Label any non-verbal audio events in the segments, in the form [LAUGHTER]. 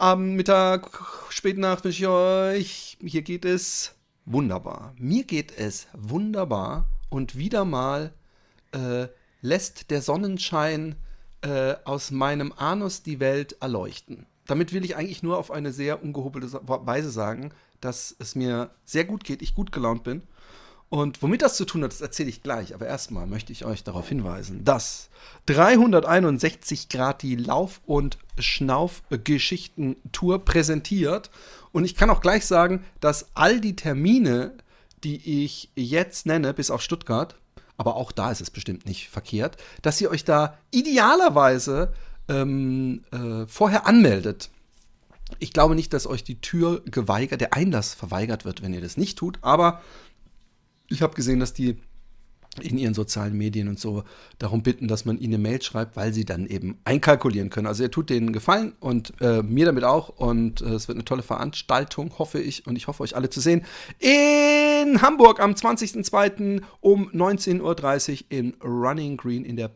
Abend, Mittag, späte Nacht wünsche ich euch. Hier geht es wunderbar. Mir geht es wunderbar und wieder mal äh, lässt der Sonnenschein äh, aus meinem Anus die Welt erleuchten. Damit will ich eigentlich nur auf eine sehr ungehobelte Weise sagen, dass es mir sehr gut geht, ich gut gelaunt bin. Und womit das zu tun hat, das erzähle ich gleich. Aber erstmal möchte ich euch darauf hinweisen, dass 361 Grad die Lauf- und Schnauf-Geschichten-Tour präsentiert. Und ich kann auch gleich sagen, dass all die Termine, die ich jetzt nenne, bis auf Stuttgart, aber auch da ist es bestimmt nicht verkehrt, dass ihr euch da idealerweise ähm, äh, vorher anmeldet. Ich glaube nicht, dass euch die Tür geweigert, der Einlass verweigert wird, wenn ihr das nicht tut, aber ich habe gesehen, dass die in ihren sozialen Medien und so darum bitten, dass man ihnen eine Mail schreibt, weil sie dann eben einkalkulieren können. Also ihr tut denen Gefallen und äh, mir damit auch und äh, es wird eine tolle Veranstaltung, hoffe ich und ich hoffe euch alle zu sehen in Hamburg am 20.02. um 19.30 Uhr im Running Green in der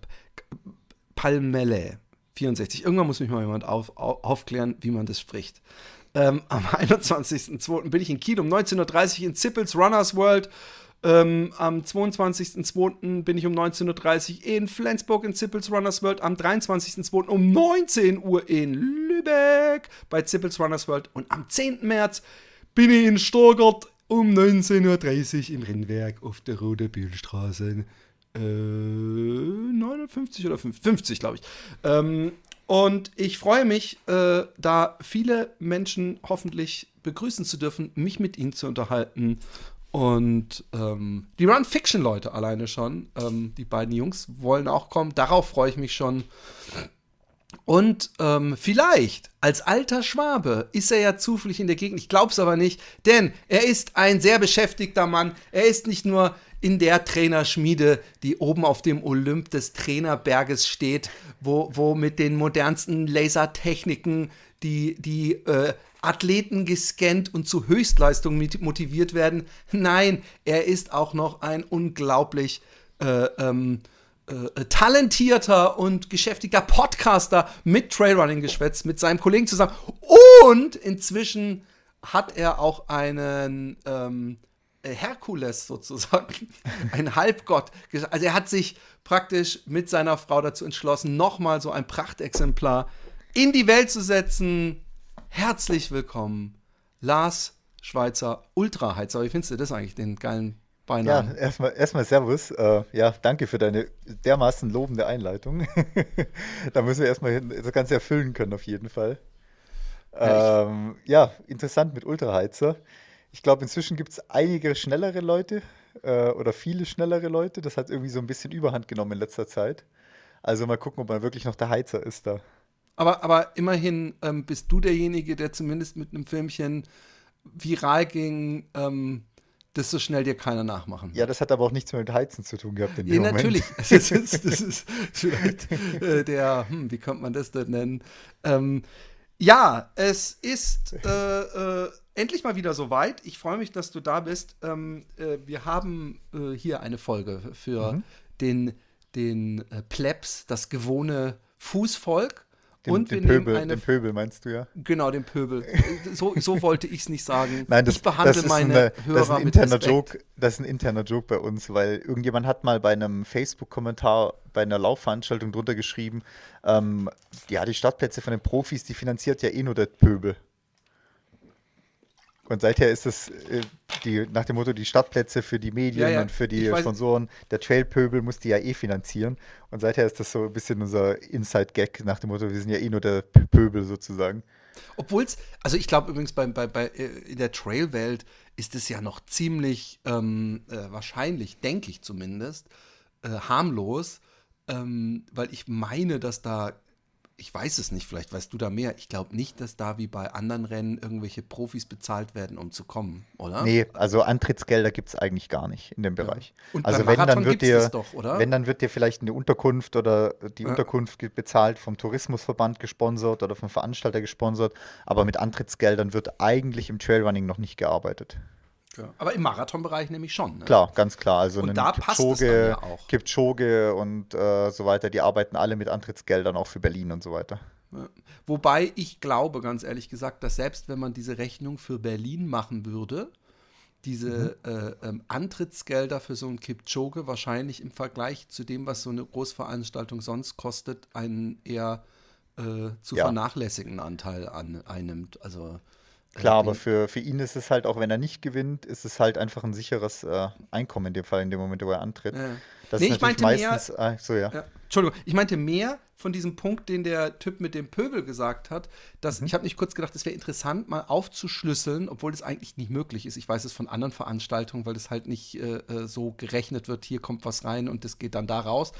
Palmelle 64. Irgendwann muss mich mal jemand auf, au- aufklären, wie man das spricht. Ähm, am [LAUGHS] 21.02. bin ich in Kiel um 19.30 Uhr in Zippels Runners World. Ähm, am 22.02. bin ich um 19.30 Uhr in Flensburg in Zippels Runners World. Am 23.02. um 19 Uhr in Lübeck bei Zippels Runners World. Und am 10. März bin ich in Stuttgart um 19.30 Uhr im Rennwerk auf der Rote Bühlstraße. Äh, 59 oder 50, 50 glaube ich. Ähm, und ich freue mich, äh, da viele Menschen hoffentlich begrüßen zu dürfen, mich mit ihnen zu unterhalten. Und ähm, die Run Fiction Leute alleine schon, ähm, die beiden Jungs wollen auch kommen. Darauf freue ich mich schon. Und ähm, vielleicht als alter Schwabe ist er ja zufällig in der Gegend. Ich glaube es aber nicht, denn er ist ein sehr beschäftigter Mann. Er ist nicht nur in der Trainerschmiede, die oben auf dem Olymp des Trainerberges steht, wo, wo mit den modernsten Lasertechniken die, die äh, Athleten gescannt und zu Höchstleistung motiviert werden. Nein, er ist auch noch ein unglaublich äh, ähm, äh, talentierter und geschäftiger Podcaster mit Trailrunning-Geschwätz mit seinem Kollegen zusammen. Und inzwischen hat er auch einen ähm, äh, Herkules sozusagen, [LAUGHS] ein Halbgott. Also er hat sich praktisch mit seiner Frau dazu entschlossen, nochmal so ein Prachtexemplar in die Welt zu setzen. Herzlich willkommen, Lars Schweizer Ultraheizer. Wie findest du das eigentlich, den geilen Ja, Beinamen? erstmal erstmal Servus. Äh, ja, danke für deine dermaßen lobende Einleitung. [LAUGHS] da müssen wir erstmal das Ganze erfüllen können, auf jeden Fall. Ja, Ähm, ja, interessant mit Ultraheizer. Ich glaube, inzwischen gibt es einige schnellere Leute äh, oder viele schnellere Leute. Das hat irgendwie so ein bisschen Überhand genommen in letzter Zeit. Also mal gucken, ob man wirklich noch der Heizer ist da. Aber, aber immerhin ähm, bist du derjenige, der zumindest mit einem Filmchen viral ging, ähm, das so schnell dir keiner nachmachen Ja, das hat aber auch nichts mehr mit Heizen zu tun gehabt in Ja, dem Moment. natürlich. [LAUGHS] Das ist, das ist vielleicht äh, der, hm, wie könnte man das denn nennen? Ähm, ja, es ist äh, äh, endlich mal wieder soweit. Ich freue mich, dass du da bist. Ähm, äh, wir haben äh, hier eine Folge für Mhm. den, den äh, Plebs, das gewohne Fußvolk. Den, Und den, Pöbel, eine den Pöbel meinst du ja? Genau, den Pöbel. So, so [LAUGHS] wollte ich es nicht sagen. Nein, das, ich behandle das ist meine eine, Hörer das ist ein interner. Joke. Das ist ein interner Joke bei uns, weil irgendjemand hat mal bei einem Facebook-Kommentar bei einer Laufveranstaltung drunter geschrieben, ähm, ja, die Startplätze von den Profis, die finanziert ja eh nur der Pöbel. Und seither ist es äh, die, nach dem Motto, die Startplätze für die Medien Ja, ja, und für die weiß- Sponsoren, der Trailpöbel muss die ja eh finanzieren. Und seither ist das so ein bisschen unser Inside-Gag nach dem Motto, wir sind ja eh nur der Pöbel sozusagen. Obwohl es, also ich glaube übrigens bei, bei, bei, äh, in der Trail-Welt ist es ja noch ziemlich ähm, äh, wahrscheinlich, denke ich zumindest, äh, harmlos, ähm, weil ich meine, dass da ich weiß es nicht, vielleicht weißt du da mehr. Ich glaube nicht, dass da wie bei anderen Rennen irgendwelche Profis bezahlt werden, um zu kommen, oder? Nee, also Antrittsgelder gibt es eigentlich gar nicht in dem Bereich. Ja. Und also wenn dann wird dir, doch, oder? wenn dann wird dir vielleicht eine Unterkunft oder die ja. Unterkunft bezahlt vom Tourismusverband gesponsert oder vom Veranstalter gesponsert, aber mit Antrittsgeldern wird eigentlich im Trailrunning noch nicht gearbeitet. Ja. Aber im Marathonbereich nämlich schon. Ne? Klar, ganz klar. Also und da Kipchoge, passt ja auch. Kipchoge und äh, so weiter, die arbeiten alle mit Antrittsgeldern auch für Berlin und so weiter. Ja. Wobei ich glaube, ganz ehrlich gesagt, dass selbst wenn man diese Rechnung für Berlin machen würde, diese mhm. äh, ähm, Antrittsgelder für so einen Kipchoge wahrscheinlich im Vergleich zu dem, was so eine Großveranstaltung sonst kostet, einen eher äh, zu vernachlässigenden Anteil an, einnimmt. Also Klar, aber für, für ihn ist es halt, auch wenn er nicht gewinnt, ist es halt einfach ein sicheres äh, Einkommen in dem Fall, in dem Moment, wo er antritt. Ja. Das nee, ist natürlich meistens. Mehr, ah, so, ja. ja. Entschuldigung, ich meinte mehr von diesem Punkt, den der Typ mit dem Pöbel gesagt hat, dass mhm. ich habe nicht kurz gedacht, es wäre interessant, mal aufzuschlüsseln, obwohl das eigentlich nicht möglich ist. Ich weiß es von anderen Veranstaltungen, weil das halt nicht äh, äh so gerechnet wird, hier kommt was rein und das geht dann da raus.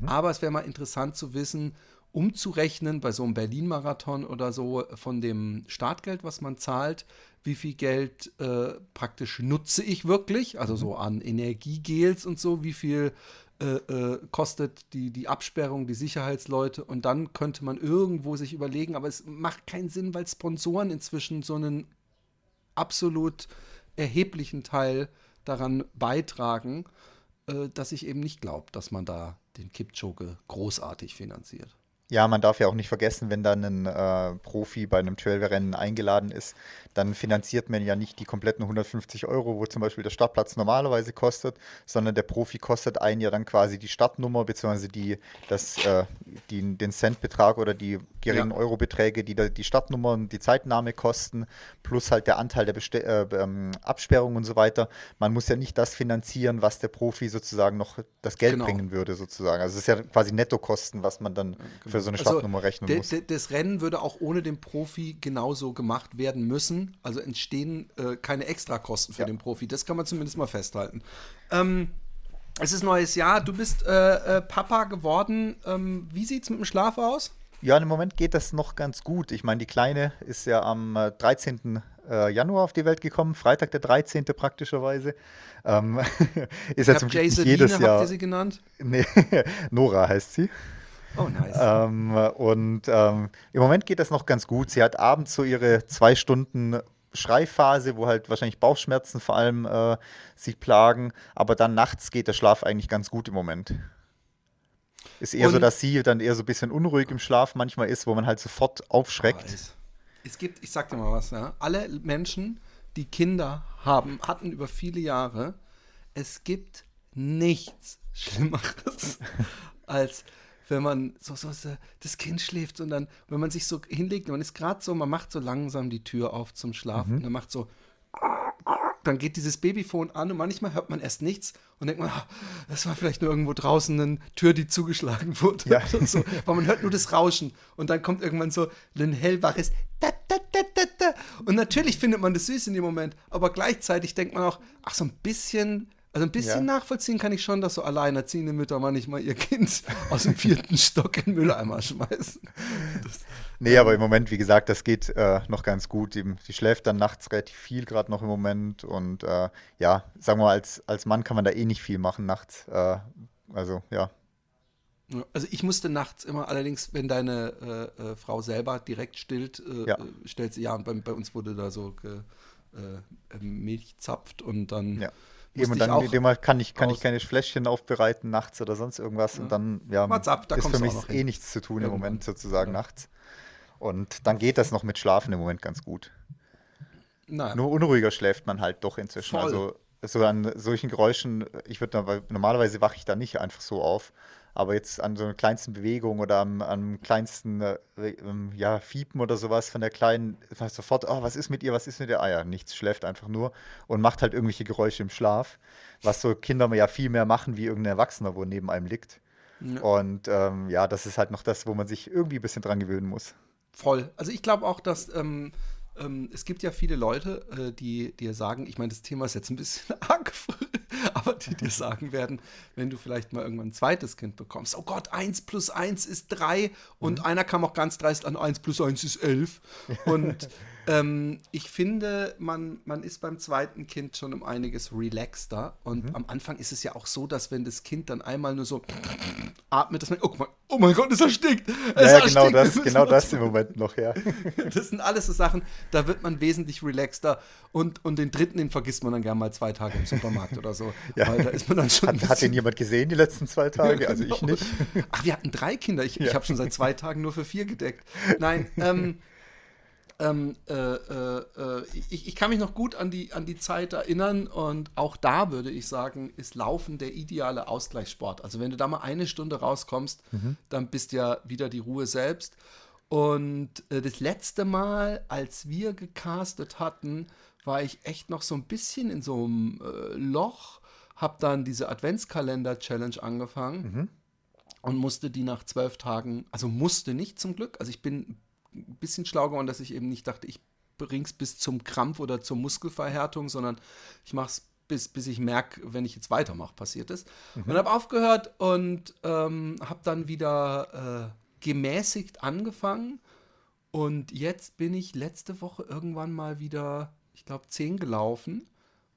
Mhm. Aber es wäre mal interessant zu wissen, umzurechnen bei so einem Berlin-Marathon oder so von dem Startgeld, was man zahlt, wie viel Geld äh, praktisch nutze ich wirklich, also so mhm. an Energiegels und so, wie viel äh, äh, kostet die, die Absperrung, die Sicherheitsleute und dann könnte man irgendwo sich überlegen, aber es macht keinen Sinn, weil Sponsoren inzwischen so einen absolut erheblichen Teil daran beitragen, äh, dass ich eben nicht glaube, dass man da den Kipchoge großartig finanziert. Ja, man darf ja auch nicht vergessen, wenn dann ein äh, Profi bei einem Trailrennen eingeladen ist, dann finanziert man ja nicht die kompletten 150 Euro, wo zum Beispiel der Startplatz normalerweise kostet, sondern der Profi kostet einen ja dann quasi die Startnummer bzw. Die, äh, die, den Centbetrag oder die geringen ja. Eurobeträge, die da, die Startnummer und die Zeitnahme kosten, plus halt der Anteil der Beste äh, ähm, Absperrung und so weiter. Man muss ja nicht das finanzieren, was der Profi sozusagen noch das Geld genau. bringen würde, sozusagen. Also es ist ja quasi Nettokosten, was man dann genau für so eine Startnummer also, rechnen muss. Das Rennen würde auch ohne den Profi genauso gemacht werden müssen. Also entstehen äh, keine Extrakosten für ja. den Profi. Das kann man zumindest mal festhalten. Ähm, es ist neues Jahr. Du bist äh, äh, Papa geworden. Ähm, wie sieht es mit dem Schlaf aus? Ja, im Moment geht das noch ganz gut. Ich meine, die Kleine ist ja am 13. Äh, Januar auf die Welt gekommen, Freitag der 13. praktischerweise. Ähm, [LAUGHS] ist ja zum Glück jedes Jahr. Habt ihr sie genannt? Nee, [LAUGHS] Nora heißt sie. Oh, nice. Ähm, und ähm, im Moment geht das noch ganz gut. Sie hat abends so ihre zwei Stunden Schreiphase, wo halt wahrscheinlich Bauchschmerzen vor allem äh, sich plagen. Aber dann nachts geht der Schlaf eigentlich ganz gut im Moment. Ist eher und so, dass sie dann eher so ein bisschen unruhig im Schlaf manchmal ist, wo man halt sofort aufschreckt. Oh, es, es, gibt, ich sag dir mal was, ja. Alle Menschen, die Kinder haben, hatten über viele Jahre, es gibt nichts Schlimmeres [LAUGHS] als wenn man so, so, so, das Kind schläft und dann, wenn man sich so hinlegt, man ist gerade so, man macht so langsam die Tür auf zum Schlafen mhm. und dann macht so, dann geht dieses Babyphone an und manchmal hört man erst nichts und denkt man, ah, das war vielleicht nur irgendwo draußen eine Tür, die zugeschlagen wurde. Ja. [LAUGHS] So, weil man hört nur das Rauschen und dann kommt irgendwann so ein hellwaches da, da, da, da, da. Und natürlich findet man das süß in dem Moment, aber gleichzeitig denkt man auch, ach, so ein bisschen also ein bisschen ja. nachvollziehen kann ich schon, dass so alleinerziehende Mütter manchmal ihr Kind [LAUGHS] aus dem vierten Stock in den Mülleimer schmeißen. Das, nee, aber im Moment, wie gesagt, das geht äh, noch ganz gut. Die, die, schläft dann nachts relativ viel, gerade noch im Moment. Und äh, ja, sagen wir mal, als, als Mann kann man da eh nicht viel machen nachts. Äh, also, ja. Also ich musste nachts immer, allerdings, wenn deine äh, äh, Frau selber direkt stillt, äh, ja. stellt sie ja, und bei, bei, uns wurde da so Milch zapft und dann ja Eben, und dann dem kann ich, kann ich keine Fläschchen aufbereiten nachts oder sonst irgendwas. Ja. Und dann ja, WhatsApp, da ist für mich eh nichts zu tun Irgendwann. im Moment sozusagen ja. nachts. Und dann geht das noch mit Schlafen im Moment ganz gut. Naja. Nur unruhiger schläft man halt doch inzwischen. Voll. Also so an solchen Geräuschen, ich würde normalerweise wache ich da nicht einfach so auf. Aber jetzt an so einer kleinsten Bewegung oder am, am kleinsten äh, ähm, ja, Fiepen oder sowas von der Kleinen, sofort, oh, was ist mit ihr, was ist mit der Eier? Nichts, schläft einfach nur und macht halt irgendwelche Geräusche im Schlaf, was so Kinder ja viel mehr machen wie irgendein Erwachsener, wo neben einem liegt. Ja. Und ähm, ja, das ist halt noch das, wo man sich irgendwie ein bisschen dran gewöhnen muss. voll. Also ich glaube auch, dass ähm, ähm, es gibt ja viele Leute, äh, die dir sagen, ich meine, das Thema ist jetzt ein bisschen [LAUGHS] arg, [LAUGHS] aber die dir sagen werden, wenn du vielleicht mal irgendwann ein zweites Kind bekommst, oh Gott, 1 plus 1 ist 3 und mhm. einer kam auch ganz dreist an, 1 plus 1 ist 11 und [LAUGHS] ähm, ich finde, man, man ist beim zweiten Kind schon um einiges relaxter. Und mhm. am Anfang ist es ja auch so, dass wenn das Kind dann einmal nur so atmet, dass man, oh, mein, oh mein Gott, es erstickt. Es ja, genau das, [LAUGHS] genau das im Moment noch, ja. [LAUGHS] Das sind alles so Sachen, da wird man wesentlich relaxter. Und, und den dritten, den vergisst man dann gerne mal zwei Tage im Supermarkt oder so. Ja. Weil da ist man dann schon. Hat, hat den jemand gesehen die letzten zwei Tage? [LAUGHS] Ja, genau. Also ich nicht. Ach, wir hatten drei Kinder. Ich, ja. ich habe schon seit zwei Tagen nur für vier gedeckt. Nein, ähm, ähm, äh, äh, äh, ich, ich, kann mich noch gut an die, an die Zeit erinnern und auch da würde ich sagen, ist Laufen der ideale Ausgleichssport. Also wenn du da mal eine Stunde rauskommst, mhm. dann bist ja wieder die Ruhe selbst. Und äh, das letzte Mal, als wir gecastet hatten, war ich echt noch so ein bisschen in so einem äh, Loch, habe dann diese Adventskalender-Challenge angefangen. Mhm und musste die nach zwölf Tagen, also musste nicht zum Glück, also ich bin ein bisschen schlau geworden, dass ich eben nicht dachte, ich bring's bis zum Krampf oder zur Muskelverhärtung, sondern ich mache es bis, bis ich merke, wenn ich jetzt weitermache, passiert ist. Mhm. Und habe aufgehört und ähm, habe dann wieder äh, gemäßigt angefangen. Und jetzt bin ich letzte Woche irgendwann mal wieder, ich glaube, 10 gelaufen.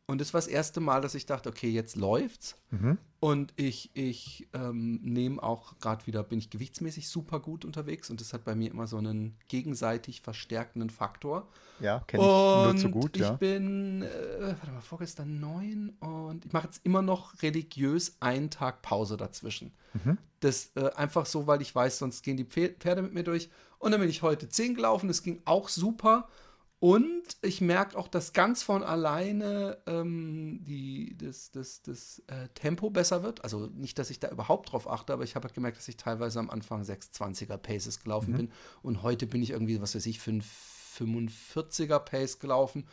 Und das war das erste Mal, dass ich dachte, okay, jetzt läuft's. Mhm. Und ich, ich ähm, nehme auch gerade wieder, bin ich gewichtsmäßig super gut unterwegs und das hat bei mir immer so einen gegenseitig verstärkenden Faktor. Ja, kenne ich nur zu gut, ich ja. Ich bin, äh, warte mal, vorgestern neun und ich mache jetzt immer noch religiös einen Tag Pause dazwischen. Mhm. Das äh, einfach so, weil ich weiß, sonst gehen die Pferde mit mir durch. Und dann bin ich heute zehn gelaufen, das ging auch super. Und ich merke auch, dass ganz von alleine ähm, die, das, das, das äh, Tempo besser wird. Also nicht, dass ich da überhaupt drauf achte, aber ich habe halt gemerkt, dass ich teilweise am Anfang 620er Paces gelaufen mhm. bin. Und heute bin ich irgendwie, was weiß ich, für ein 45er Pace gelaufen.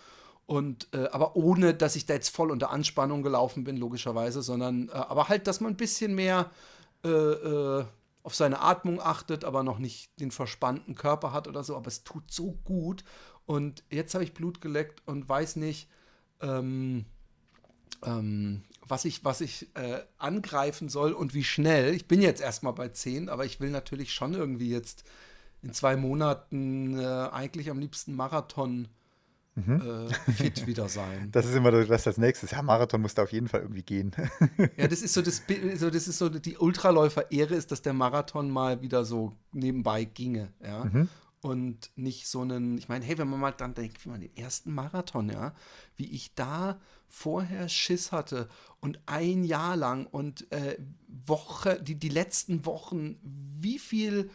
Und äh, aber ohne, dass ich da jetzt voll unter Anspannung gelaufen bin, logischerweise, sondern äh, aber halt, dass man ein bisschen mehr äh, äh, auf seine Atmung achtet, aber noch nicht den verspannten Körper hat oder so. Aber es tut so gut. Und jetzt habe ich Blut geleckt und weiß nicht, ähm, ähm, was ich, was ich äh, angreifen soll und wie schnell. Ich bin jetzt erstmal bei 10, aber ich will natürlich schon irgendwie jetzt in zwei Monaten äh, eigentlich am liebsten Marathon mhm. äh, fit [LAUGHS] wieder sein. Das ist immer das als nächstes. Ja, Marathon muss da auf jeden Fall irgendwie gehen. [LAUGHS] ja, das ist so das, so, das ist so die Ultraläufer-Ehre ist, dass der Marathon mal wieder so nebenbei ginge. Ja. Mhm und nicht so einen, ich meine, hey, wenn man mal dann denkt, wie man den ersten Marathon, ja, wie ich da vorher Schiss hatte und ein Jahr lang und äh, Woche, die, die letzten Wochen, wie viel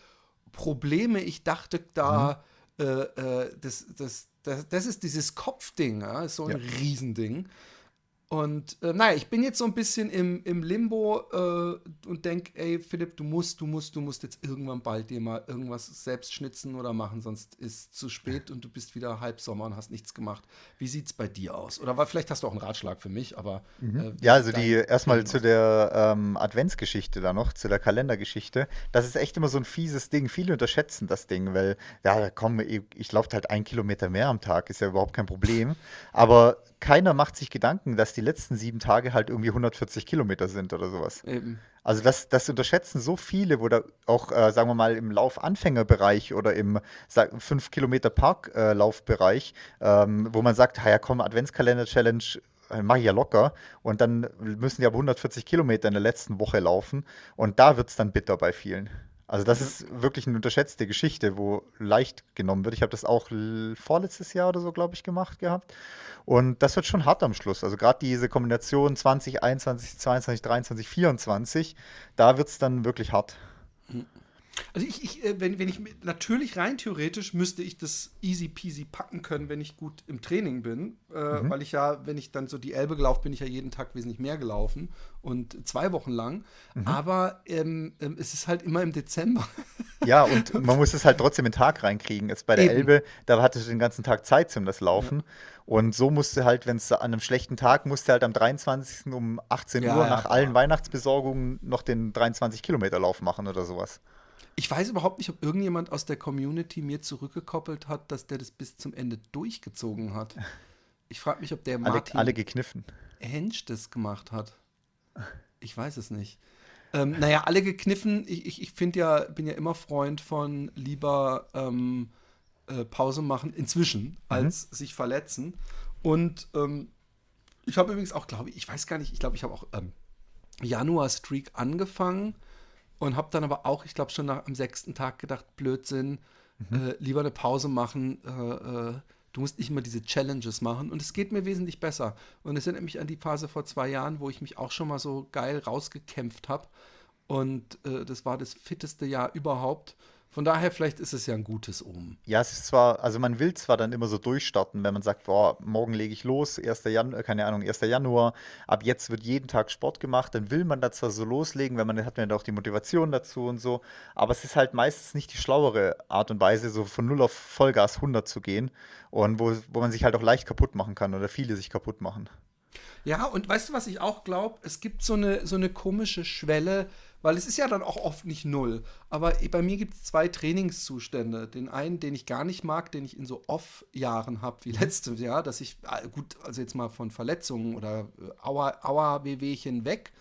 Probleme ich dachte da, mhm. äh, äh, das, das, das, das ist dieses Kopfding, ja, ist so ein ja. Riesending. Und äh, naja, ich bin jetzt so ein bisschen im, im Limbo äh, und denke, ey, Philipp, du musst, du musst, du musst jetzt irgendwann bald dir mal irgendwas selbst schnitzen oder machen, sonst ist es zu spät und du bist wieder halb Sommer und hast nichts gemacht. Wie sieht es bei dir aus? Oder vielleicht hast du auch einen Ratschlag für mich, aber. Mhm. Äh, ja, also die erstmal zu der ähm, Adventsgeschichte da noch, zu der Kalendergeschichte. Das ist echt immer so ein fieses Ding. Viele unterschätzen das Ding, weil, ja, komm, ich, ich laufe halt ein Kilometer mehr am Tag, ist ja überhaupt kein Problem. Aber keiner macht sich Gedanken, dass die letzten sieben Tage halt irgendwie 140 Kilometer sind oder sowas. Eben. Also das, das unterschätzen so viele, wo da auch, äh, sagen wir mal, im Laufanfängerbereich oder im 5 Kilometer Parklaufbereich, äh, ähm, wo man sagt, ja komm, Adventskalender-Challenge, äh, mache ich ja locker. Und dann müssen die aber 140 Kilometer in der letzten Woche laufen. Und da wird es dann bitter bei vielen. Also das ist wirklich eine unterschätzte Geschichte, wo leicht genommen wird. Ich habe das auch vorletztes Jahr oder so, glaube ich, gemacht gehabt. Und das wird schon hart am Schluss. Also gerade diese Kombination 20, 21, 22, 23, 24, da wird es dann wirklich hart. Mhm. Also ich, ich äh, wenn, wenn ich natürlich rein theoretisch müsste ich das easy peasy packen können, wenn ich gut im Training bin, äh, mhm. weil ich ja, wenn ich dann so die Elbe gelaufen bin, ich ja jeden Tag wesentlich mehr gelaufen und zwei Wochen lang. Mhm. Aber ähm, ähm, es ist halt immer im Dezember. [LAUGHS] Ja, und man muss es halt trotzdem in den Tag reinkriegen. Jetzt bei der Eben. Elbe, da hattest du den ganzen Tag Zeit zum das Laufen. Ja. Und so musste halt, wenn es an einem schlechten Tag, musste halt am 23. um 18 ja, Uhr nach ja, allen Weihnachtsbesorgungen noch den 23 Kilometer Lauf machen oder sowas. Ich weiß überhaupt nicht, ob irgendjemand aus der Community mir zurückgekoppelt hat, dass der das bis zum Ende durchgezogen hat. Ich frage mich, ob der Martin alle, alle gekniffen. Hensch das gemacht hat. Ich weiß es nicht. Ähm, naja, alle gekniffen. Ich, ich, ich finde ja, bin ja immer Freund von lieber ähm, äh, Pause machen inzwischen, mhm. als sich verletzen. Und ähm, ich habe übrigens auch, glaube ich, ich weiß gar nicht, ich glaube, ich habe auch ähm, Januar-Streak angefangen und habe dann aber auch, ich glaube, schon nach, am sechsten Tag gedacht, Blödsinn, mhm. äh, lieber eine Pause machen. Äh, äh, du musst nicht immer diese Challenges machen und es geht mir wesentlich besser. Und es erinnert mich an die Phase vor zwei Jahren, wo ich mich auch schon mal so geil rausgekämpft habe. Und äh, das war das fitteste Jahr überhaupt. Von daher, vielleicht ist es ja ein gutes Omen. Ja, es ist zwar, also man will zwar dann immer so durchstarten, wenn man sagt, boah, morgen lege ich los, 1. Januar, äh, keine Ahnung, 1. Januar, ab jetzt wird jeden Tag Sport gemacht, dann will man da zwar so loslegen, weil man hat man ja auch die Motivation dazu und so, aber es ist halt meistens nicht die schlauere Art und Weise, so von 0 auf Vollgas 100 zu gehen und wo, wo man sich halt auch leicht kaputt machen kann oder viele sich kaputt machen. Ja, und weißt du, was ich auch glaube? Es gibt so eine, so eine komische Schwelle, weil es ist ja dann auch oft nicht null. Aber bei mir gibt es zwei Trainingszustände. Den einen, den ich gar nicht mag, den ich in so Off-Jahren habe, wie [LAUGHS] letztes Jahr, dass ich, äh, gut, also jetzt mal von Verletzungen oder äh, Aua-Wehwehchen weg,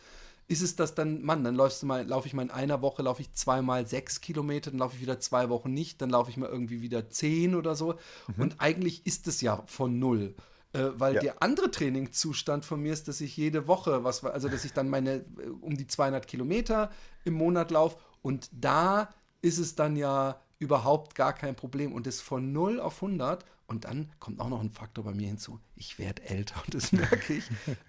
ist es das dann, Mann, dann läufst du mal, laufe ich mal in einer Woche, laufe ich zweimal sechs Kilometer, dann laufe ich wieder zwei Wochen nicht, dann laufe ich mal irgendwie wieder zehn oder so. Mhm. Und eigentlich ist es ja von null. Äh, weil ja. der andere Trainingszustand von mir ist, dass ich jede Woche, was, also dass ich dann meine äh, um die 200 Kilometer im Monat laufe und da ist es dann ja überhaupt gar kein Problem und ist von 0 auf 100 und dann kommt auch noch ein Faktor bei mir hinzu. Ich werde älter und das [LAUGHS] merke ich.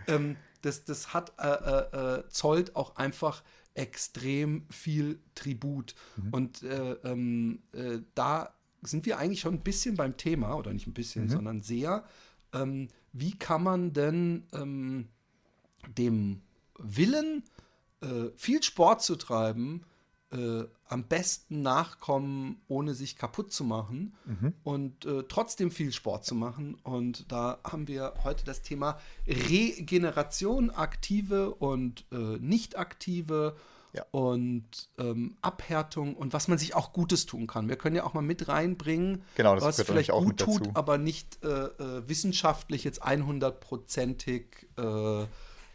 ähm, das, das hat äh, äh, äh, zollt auch einfach extrem viel Tribut mhm. und äh, ähm, da sind wir eigentlich schon ein bisschen beim Thema oder nicht ein bisschen, mhm. sondern sehr ähm, wie kann man denn ähm, dem Willen, äh, viel Sport zu treiben, äh, am besten nachkommen, ohne sich kaputt zu machen mhm. und äh, trotzdem viel Sport zu machen. Und da haben wir heute das Thema Regeneration, aktive und äh, nicht aktive ja. und ähm, Abhärtung und was man sich auch Gutes tun kann. Wir können ja auch mal mit reinbringen, genau, was vielleicht auch gut tut, aber nicht äh, äh, wissenschaftlich jetzt 100%ig äh,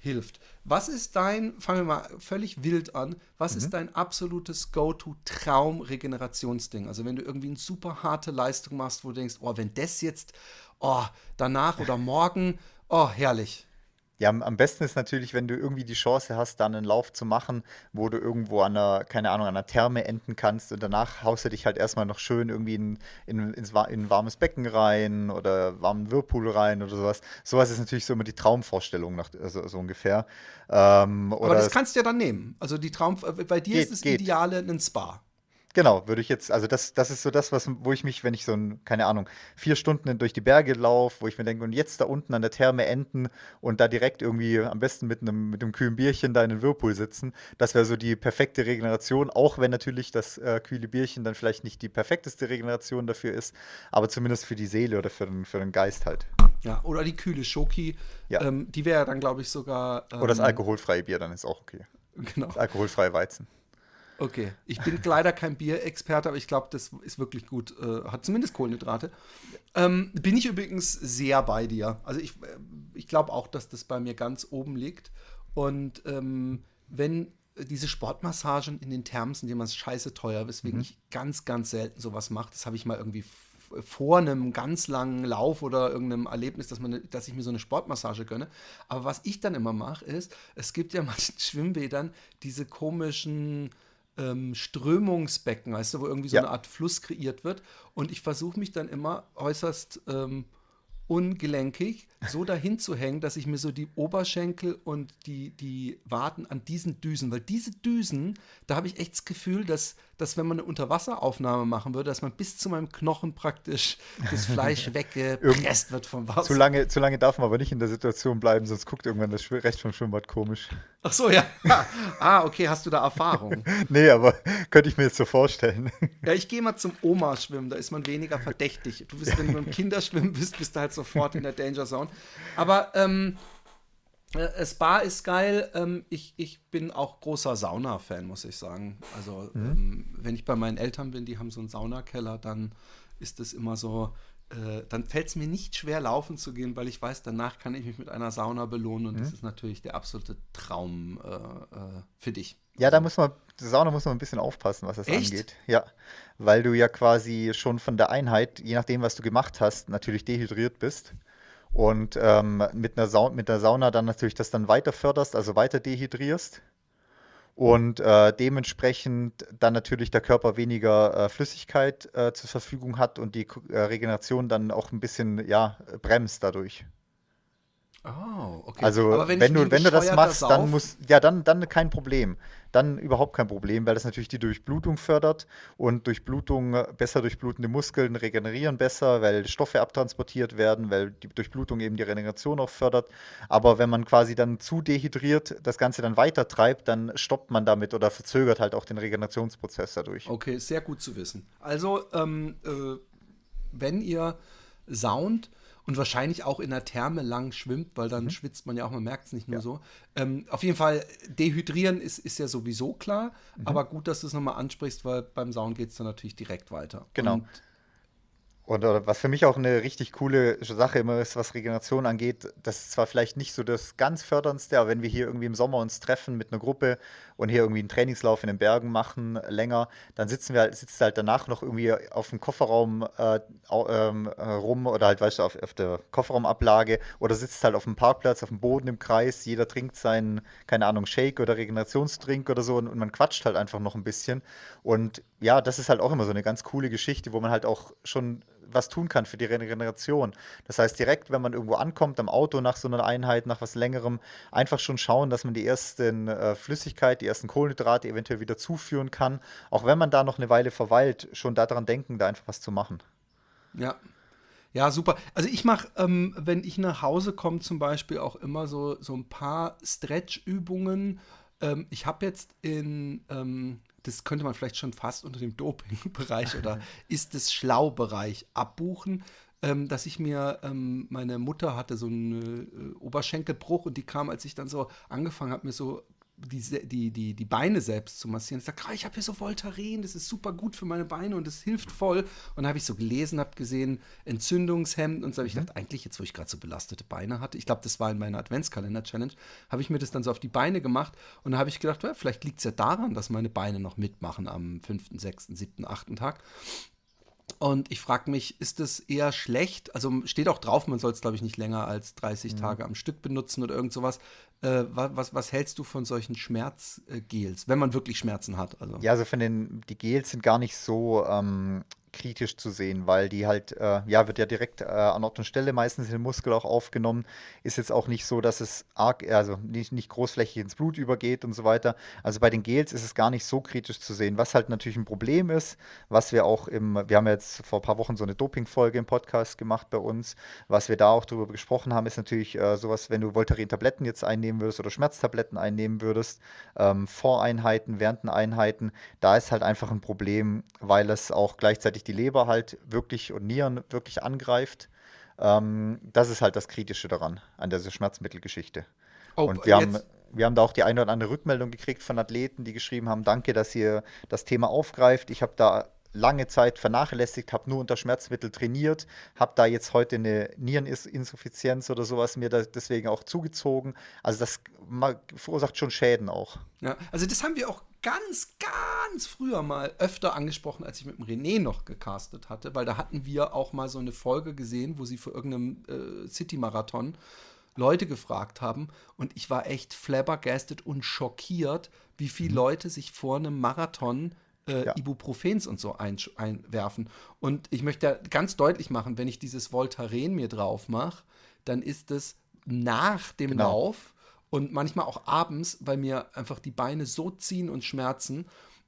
hilft. Was ist dein, fangen wir mal völlig wild an, was mhm. ist dein absolutes Go-To-Traum-Regenerationsding? Also wenn du irgendwie eine super harte Leistung machst, wo du denkst, oh, wenn das jetzt, oh, danach oder morgen, oh, herrlich. Ja, am besten ist natürlich, wenn du irgendwie die Chance hast, dann einen Lauf zu machen, wo du irgendwo an einer, keine Ahnung, an einer Therme enden kannst und danach haust du dich halt erstmal noch schön irgendwie in, in, ins, in ein warmes Becken rein oder warmen Whirlpool rein oder sowas. Sowas ist natürlich so immer die Traumvorstellung, nach, also, so ungefähr. Ähm, Aber das kannst du ja dann nehmen. Also die Traum, bei dir geht, ist das geht. Ideale ein Spa. Genau, würde ich jetzt, also das, das ist so das, was, wo ich mich, wenn ich so ein, keine Ahnung, vier Stunden durch die Berge laufe, wo ich mir denke, und jetzt da unten an der Therme enden und da direkt irgendwie am besten mit einem, mit einem kühlen Bierchen da in den Whirlpool sitzen, das wäre so die perfekte Regeneration, auch wenn natürlich das äh, kühle Bierchen dann vielleicht nicht die perfekteste Regeneration dafür ist, aber zumindest für die Seele oder für den, für den Geist halt. Ja, oder die kühle Schoki, ja. ähm, die wäre dann, glaube ich, sogar. Ähm, oder das ähm, alkoholfreie Bier, dann ist auch okay. [LAUGHS] Genau. Das alkoholfreie Weizen. Okay, ich bin leider kein Bierexperte, aber ich glaube, das ist wirklich gut. Äh, hat zumindest Kohlenhydrate. Ähm, bin ich übrigens sehr bei dir. Also ich, äh, ich glaube auch, dass das bei mir ganz oben liegt. Und ähm, wenn diese Sportmassagen in den Thermen sind immer scheiße teuer, weswegen mhm. ich ganz, ganz selten sowas mache. Das habe ich mal irgendwie vor einem ganz langen Lauf oder irgendeinem Erlebnis, dass, man, dass ich mir so eine Sportmassage gönne. Aber was ich dann immer mache, ist, es gibt ja [LAUGHS] manchen Schwimmbädern diese komischen ähm, Strömungsbecken, weißt du, wo irgendwie so ja. eine Art Fluss kreiert wird. Und ich versuche mich dann immer äußerst ähm, ungelenkig so dahin zu hängen, dass ich mir so die Oberschenkel und die, die Waden an diesen Düsen, weil diese Düsen, da habe ich echt das Gefühl, dass, dass wenn man eine Unterwasseraufnahme machen würde, dass man bis zu meinem Knochen praktisch das [LAUGHS] Fleisch weggepresst wird vom Wasser. Zu lange, zu lange darf man aber nicht in der Situation bleiben, sonst guckt irgendwann das Recht vom Schwimmbad komisch. Ach so, ja. [LAUGHS] ah, okay, hast du da Erfahrung? [LAUGHS] nee, aber könnte ich mir jetzt so vorstellen. ja, ich gehe mal zum Oma-Schwimmen, da ist man weniger verdächtig. Du bist, wenn du im Kinderschwimmen bist, bist du halt sofort in der Danger Zone. Aber ähm, Äh, Spa ist geil. Ähm, ich, ich bin auch großer Sauna-Fan, muss ich sagen. Also, mhm. ähm, wenn ich bei meinen Eltern bin, die haben so einen Saunakeller, dann ist es immer so, äh, dann fällt es mir nicht schwer, laufen zu gehen, weil ich weiß, danach kann ich mich mit einer Sauna belohnen und mhm. das ist natürlich der absolute Traum äh, äh, für dich. Ja, da muss man, die Sauna muss man ein bisschen aufpassen, was das Echt? angeht. Ja, weil du ja quasi schon von der Einheit, je nachdem, was du gemacht hast, natürlich dehydriert bist. Und ähm, mit, einer Sa mit der Sauna dann natürlich das dann weiter förderst, also weiter dehydrierst. Und äh, dementsprechend dann natürlich der Körper weniger äh, Flüssigkeit äh, zur Verfügung hat und die äh, Regeneration dann auch ein bisschen ja, bremst dadurch. Oh, okay. Also wenn, wenn du, wenn du das machst, dann muss, ja, dann, dann kein Problem. Dann überhaupt kein Problem, weil das natürlich die Durchblutung fördert und Durchblutung, besser durchblutende Muskeln regenerieren besser, weil Stoffe abtransportiert werden, weil die Durchblutung eben die Regeneration auch fördert. Aber wenn man quasi dann zu dehydriert das Ganze dann weiter treibt, dann stoppt man damit oder verzögert halt auch den Regenerationsprozess dadurch. Okay, sehr gut zu wissen. Also, ähm, äh, wenn ihr Sound und wahrscheinlich auch in der Therme lang schwimmt, weil dann mhm. schwitzt man ja auch, man merkt es nicht nur ja. so. Ähm, auf jeden Fall, dehydrieren ist, ist ja sowieso klar, mhm. aber gut, dass du es nochmal ansprichst, weil beim Sauen geht es dann natürlich direkt weiter. Genau. Und und was für mich auch eine richtig coole Sache immer ist, was Regeneration angeht, das ist zwar vielleicht nicht so das ganz förderndste, aber wenn wir hier irgendwie im Sommer uns treffen mit einer Gruppe und hier irgendwie einen Trainingslauf in den Bergen machen länger, dann sitzen wir halt, sitzt halt danach noch irgendwie auf dem Kofferraum äh, ähm, äh, rum oder halt, weißt du, auf, auf, der Kofferraumablage oder sitzt halt auf dem Parkplatz, auf dem Boden im Kreis, jeder trinkt seinen, keine Ahnung, Shake oder Regenerationstrink oder so und, und man quatscht halt einfach noch ein bisschen. Und ja, das ist halt auch immer so eine ganz coole Geschichte, wo man halt auch schon was tun kann für die Regeneration. Das heißt, direkt, wenn man irgendwo ankommt, am Auto nach so einer Einheit, nach was längerem, einfach schon schauen, dass man die ersten äh, Flüssigkeit, die ersten Kohlenhydrate eventuell wieder zuführen kann. Auch wenn man da noch eine Weile verweilt, schon daran denken, da einfach was zu machen. Ja. Ja, super. Also ich mache, ähm, wenn ich nach Hause komme, zum Beispiel auch immer so, so ein paar Stretch-Übungen. Ähm, ich habe jetzt in, ähm, das könnte man vielleicht schon fast unter dem Doping-Bereich oder [LAUGHS] ist es Schlau-Bereich abbuchen, ähm, dass ich mir, ähm, meine Mutter hatte so einen äh, Oberschenkelbruch und die kam, als ich dann so angefangen habe, mir so die, die, die, die Beine selbst zu massieren. Ich sage, ich habe hier so Voltaren, das ist super gut für meine Beine und das hilft voll. Und dann habe ich so gelesen, habe gesehen, Entzündungshemd und so habe ich mhm. gedacht, eigentlich jetzt, wo ich gerade so belastete Beine hatte, ich glaube, das war in meiner Adventskalender-Challenge, habe ich mir das dann so auf die Beine gemacht und dann habe ich gedacht, ja, vielleicht liegt es ja daran, dass meine Beine noch mitmachen am fünften, sechsten, siebten, achten Tag. Und ich frage mich, ist das eher schlecht? Also steht auch drauf, man soll es, glaube ich, nicht länger als 30 mhm. Tage am Stück benutzen oder irgend sowas. Äh, was, was, hältst du von solchen Schmerzgels, wenn man wirklich Schmerzen hat? Also. Ja, also von den, die Gels sind gar nicht so ähm, kritisch zu sehen, weil die halt, äh, ja, wird ja direkt äh, an Ort und Stelle meistens in den Muskel auch aufgenommen. Ist jetzt auch nicht so, dass es arg, also nicht, nicht großflächig ins Blut übergeht und so weiter. Also bei den Gels ist es gar nicht so kritisch zu sehen. Was halt natürlich ein Problem ist, was wir auch im, wir haben jetzt vor ein paar Wochen so eine Doping-Folge im Podcast gemacht bei uns, was wir da auch darüber gesprochen haben, ist natürlich äh, sowas, wenn du Voltaren-Tabletten jetzt einnehmen würdest oder Schmerztabletten einnehmen würdest, ähm, Voreinheiten, während den Einheiten, da ist halt einfach ein Problem, weil es auch gleichzeitig die Leber halt wirklich und Nieren wirklich angreift. Ähm, das ist halt das Kritische daran, an dieser Schmerzmittelgeschichte. Oh, und wir haben, wir haben da auch die eine oder andere Rückmeldung gekriegt von Athleten, die geschrieben haben, danke, dass ihr das Thema aufgreift. Ich habe da lange Zeit vernachlässigt, habe nur unter Schmerzmittel trainiert, habe da jetzt heute eine Niereninsuffizienz oder sowas mir deswegen auch zugezogen. Also das verursacht schon Schäden auch. Ja, also das haben wir auch ganz, ganz früher mal öfter angesprochen, als ich mit dem René noch gecastet hatte, weil da hatten wir auch mal so eine Folge gesehen, wo sie für irgendeinen äh, City-Marathon Leute gefragt haben und ich war echt flabbergasted und schockiert, wie viele mhm. Leute sich vor einem Marathon äh, ja. Ibuprofens und so ein, einwerfen. Und ich möchte ganz deutlich machen, wenn ich dieses Voltaren mir drauf mache, dann ist es nach dem genau. Lauf und manchmal auch abends, weil mir einfach die Beine so ziehen und schmerzen,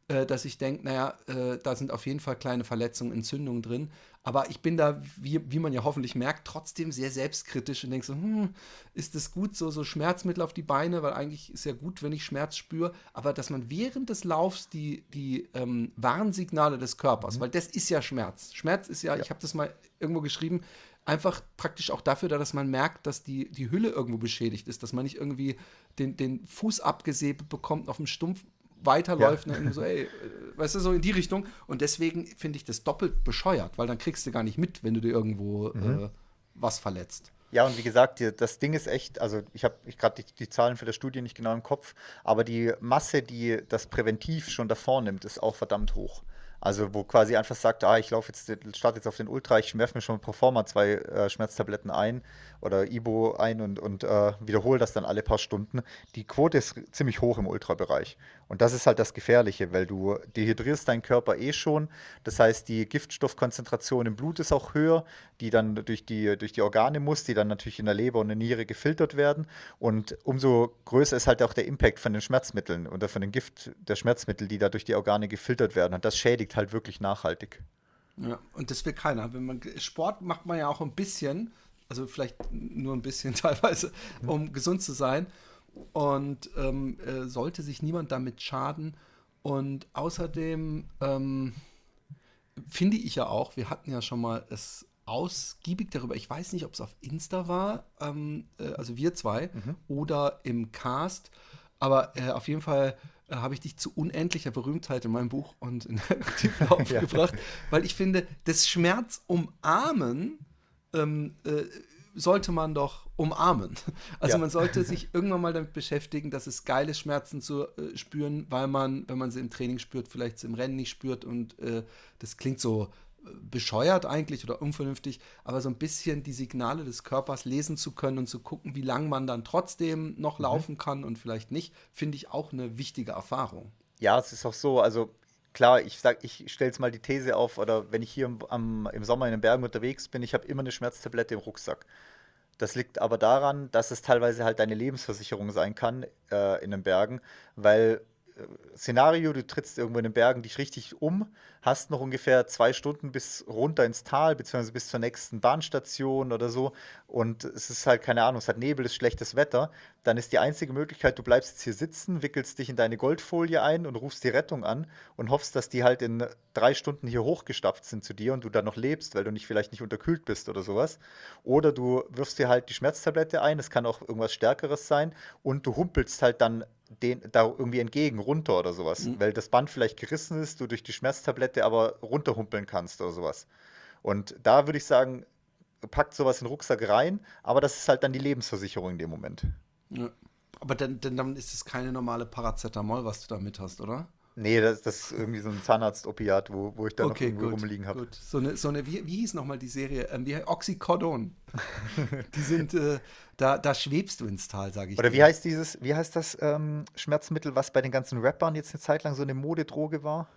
äh, dass ich denke, naja, äh, da sind auf jeden Fall kleine Verletzungen, Entzündungen drin. Aber ich bin da, wie, wie man ja hoffentlich merkt, trotzdem sehr selbstkritisch und denke so, hm, ist es gut, so, so Schmerzmittel auf die Beine, weil eigentlich ist ja gut, wenn ich Schmerz spüre, aber dass man während des Laufs die, die ähm, Warnsignale des Körpers, mhm. weil das ist ja Schmerz. Schmerz ist ja, ja. ich habe das mal irgendwo geschrieben, einfach praktisch auch dafür da, dass man merkt, dass die, die Hülle irgendwo beschädigt ist, dass man nicht irgendwie den, den Fuß abgesäbelt bekommt, auf dem Stumpf weiterläuft ja. und so, ey, äh, weißt du, so in die Richtung. Und deswegen finde ich das doppelt bescheuert, weil dann kriegst du gar nicht mit, wenn du dir irgendwo mhm. äh, was verletzt. Ja, und wie gesagt, das Ding ist echt, also ich habe ich gerade die, die, Zahlen für der Studie nicht genau im Kopf, aber die Masse, die das präventiv schon davor nimmt, ist auch verdammt hoch. Also wo quasi einfach sagt, ah, ich laufe jetzt, starte jetzt auf den Ultra, ich werfe mir schon pro forma zwei äh, Schmerztabletten ein oder Ibo ein und, und äh, wiederhole das dann alle paar Stunden. Die Quote ist ziemlich hoch im Ultrabereich. Und das ist halt das Gefährliche, weil du dehydrierst deinen Körper eh schon. Das heißt, die Giftstoffkonzentration im Blut ist auch höher, die dann durch die, durch die Organe muss, die dann natürlich in der Leber und der Niere gefiltert werden. Und umso größer ist halt auch der Impact von den Schmerzmitteln oder von den Gift der Schmerzmittel, die da durch die Organe gefiltert werden. Und das schädigt halt wirklich nachhaltig. Ja, und das will keiner. Wenn man Sport macht man ja auch ein bisschen, also vielleicht nur ein bisschen [LAUGHS] teilweise, um gesund zu sein. Und ähm, äh, sollte sich niemand damit schaden. Und außerdem ähm, finde ich ja auch, wir hatten ja schon mal es ausgiebig darüber, ich weiß nicht, ob es auf Insta war, ähm, äh, also wir zwei, mhm. oder im Cast, aber äh, auf jeden Fall äh, habe ich dich zu unendlicher Berühmtheit in meinem Buch und in der [LAUGHS] Aktivlauf ja. gebracht, weil ich finde, das Schmerz umarmen ähm, äh, sollte man doch umarmen. Also ja. man sollte sich [LAUGHS] irgendwann mal damit beschäftigen, dass es geil ist, Schmerzen zu äh, spüren, weil man, wenn man sie im Training spürt, vielleicht sie im Rennen nicht spürt und äh, das klingt so bescheuert eigentlich oder unvernünftig, aber so ein bisschen die Signale des Körpers lesen zu können und zu gucken, wie lange man dann trotzdem noch mhm. laufen kann und vielleicht nicht, finde ich auch eine wichtige Erfahrung. Ja, es ist auch so, also klar, ich sag, ich stelle jetzt mal die These auf, oder wenn ich hier im, am, im Sommer in den Bergen unterwegs bin, ich habe immer eine Schmerztablette im Rucksack. Das liegt aber daran, dass es teilweise halt deine Lebensversicherung sein kann äh, in den Bergen, weil Szenario, du trittst irgendwo in den Bergen dich richtig um, hast noch ungefähr zwei Stunden bis runter ins Tal, beziehungsweise bis zur nächsten Bahnstation oder so. Und es ist halt, keine Ahnung, es hat Nebel, es ist schlechtes Wetter. Dann ist die einzige Möglichkeit, du bleibst jetzt hier sitzen, wickelst dich in deine Goldfolie ein und rufst die Rettung an und hoffst, dass die halt in drei Stunden hier hochgestapft sind zu dir und du dann noch lebst, weil du nicht vielleicht nicht unterkühlt bist oder sowas. Oder du wirfst dir halt die Schmerztablette ein, es kann auch irgendwas Stärkeres sein und du humpelst halt dann den, da irgendwie entgegen, runter oder sowas. Mhm. Weil das Band vielleicht gerissen ist, du durch die Schmerztablette aber runterhumpeln kannst oder sowas. Und da würde ich sagen, packt sowas in den Rucksack rein, aber das ist halt dann die Lebensversicherung in dem Moment. Ja. Aber dann, dann ist es keine normale Paracetamol, was du da mit hast, oder? Nee, das, das, ist irgendwie so ein Zahnarzt-Opiat, wo, wo ich da okay, noch irgendwo gut, rumliegen habe. So eine, so eine wie, wie hieß nochmal die Serie? Ähm, wie Oxycodon. [LAUGHS] die sind, äh, da, da schwebst du ins Tal, sage ich. Oder wie heißt dieses, wie heißt das ähm, Schmerzmittel, was bei den ganzen Rappern jetzt eine Zeit lang so eine Modedroge war?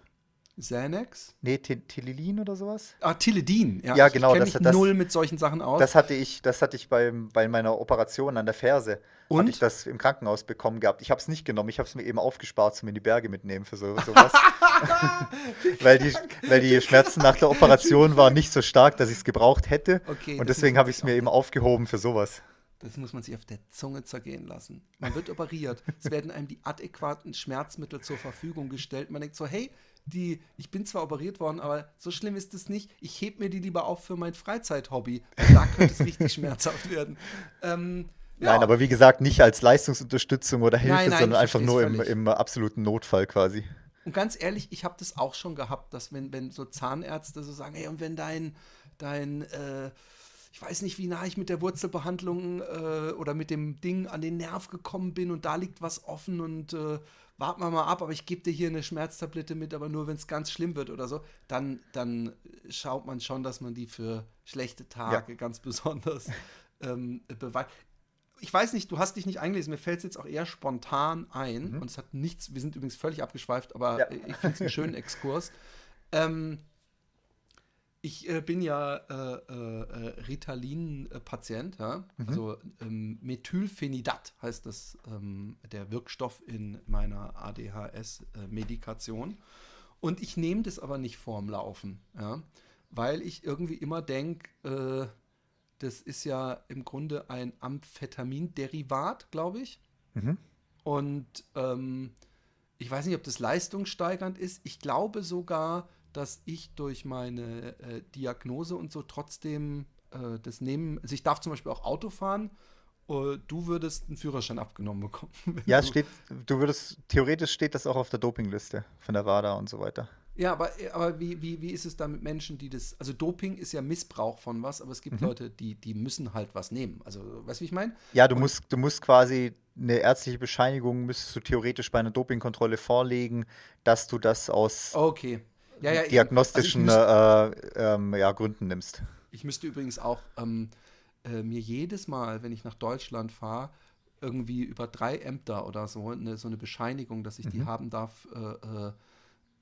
Xanax? Nee, Tilidin oder sowas? Ah, Tilidin, ja. Ja, genau. Ich kenne mich das, null mit solchen Sachen aus. Das hatte ich, das hatte ich bei, bei meiner Operation an der Ferse. Und? Hatte ich das im Krankenhaus bekommen gehabt. Ich habe es nicht genommen, ich habe es mir eben aufgespart zum in die Berge mitnehmen für so, sowas. [LAUGHS] weil, die, weil die Schmerzen nach der Operation waren nicht so stark, dass ich es gebraucht hätte. Okay, und deswegen habe ich es mir eben aufgehoben für sowas. Das muss man sich auf der Zunge zergehen lassen. Man wird operiert. Es werden einem die adäquaten Schmerzmittel zur Verfügung gestellt. Man denkt so, hey, die, ich bin zwar operiert worden, aber so schlimm ist es nicht. Ich heb mir die lieber auf für mein Freizeithobby. Da könnte es richtig [LAUGHS] schmerzhaft werden. Ähm, ja. Nein, aber wie gesagt, nicht als Leistungsunterstützung oder Hilfe, nein, nein, sondern einfach nur im, im, absoluten Notfall quasi. Und ganz ehrlich, ich habe das auch schon gehabt, dass wenn, wenn so Zahnärzte so sagen, hey, und wenn dein, dein äh, ich weiß nicht, wie nah ich mit der Wurzelbehandlung äh, oder mit dem Ding an den Nerv gekommen bin und da liegt was offen und äh, warten wir mal ab, aber ich gebe dir hier eine Schmerztablette mit, aber nur wenn es ganz schlimm wird oder so, dann, dann schaut man schon, dass man die für schlechte Tage ja. ganz besonders [LAUGHS] ähm, beweist. Ich weiß nicht, du hast dich nicht eingelesen, mir fällt es jetzt auch eher spontan ein mhm. und es hat nichts, wir sind übrigens völlig abgeschweift, aber ja. ich finde es einen schönen [LAUGHS] Exkurs. Ähm, ich äh, bin ja äh, äh, Ritalin-Patient, ja? mhm. also ähm, Methylphenidat heißt das, ähm, der Wirkstoff in meiner ADHS-Medikation. Und ich nehme das aber nicht vorm Laufen, ja? weil ich irgendwie immer denke, äh, das ist ja im Grunde ein Amphetaminderivat, glaube ich. Mhm. Und ähm, ich weiß nicht, ob das leistungssteigernd ist. Ich glaube sogar, dass ich durch meine äh, Diagnose und so trotzdem äh, das nehmen. Also ich darf zum Beispiel auch Auto fahren. äh, Du würdest einen Führerschein abgenommen bekommen. [LAUGHS] Ja, es du- steht, du würdest, theoretisch steht das auch auf der Dopingliste von der WADA und so weiter. Ja, aber, aber wie, wie, wie ist es da mit Menschen, die das. Also Doping ist ja Missbrauch von was, aber es gibt Leute, die, die müssen halt was nehmen. Also, weißt du, wie ich meine? Ja, du musst, du musst quasi eine ärztliche Bescheinigung, müsstest du theoretisch bei einer Dopingkontrolle vorlegen, dass du das aus Okay. Ja, ja, diagnostischen Also müsste, äh, ähm, ja, Gründen nimmst. ich müsste übrigens auch ähm, äh, mir jedes Mal, wenn ich nach Deutschland fahre, irgendwie über drei Ämter oder so, eine, so eine Bescheinigung, dass ich die haben darf, äh, äh,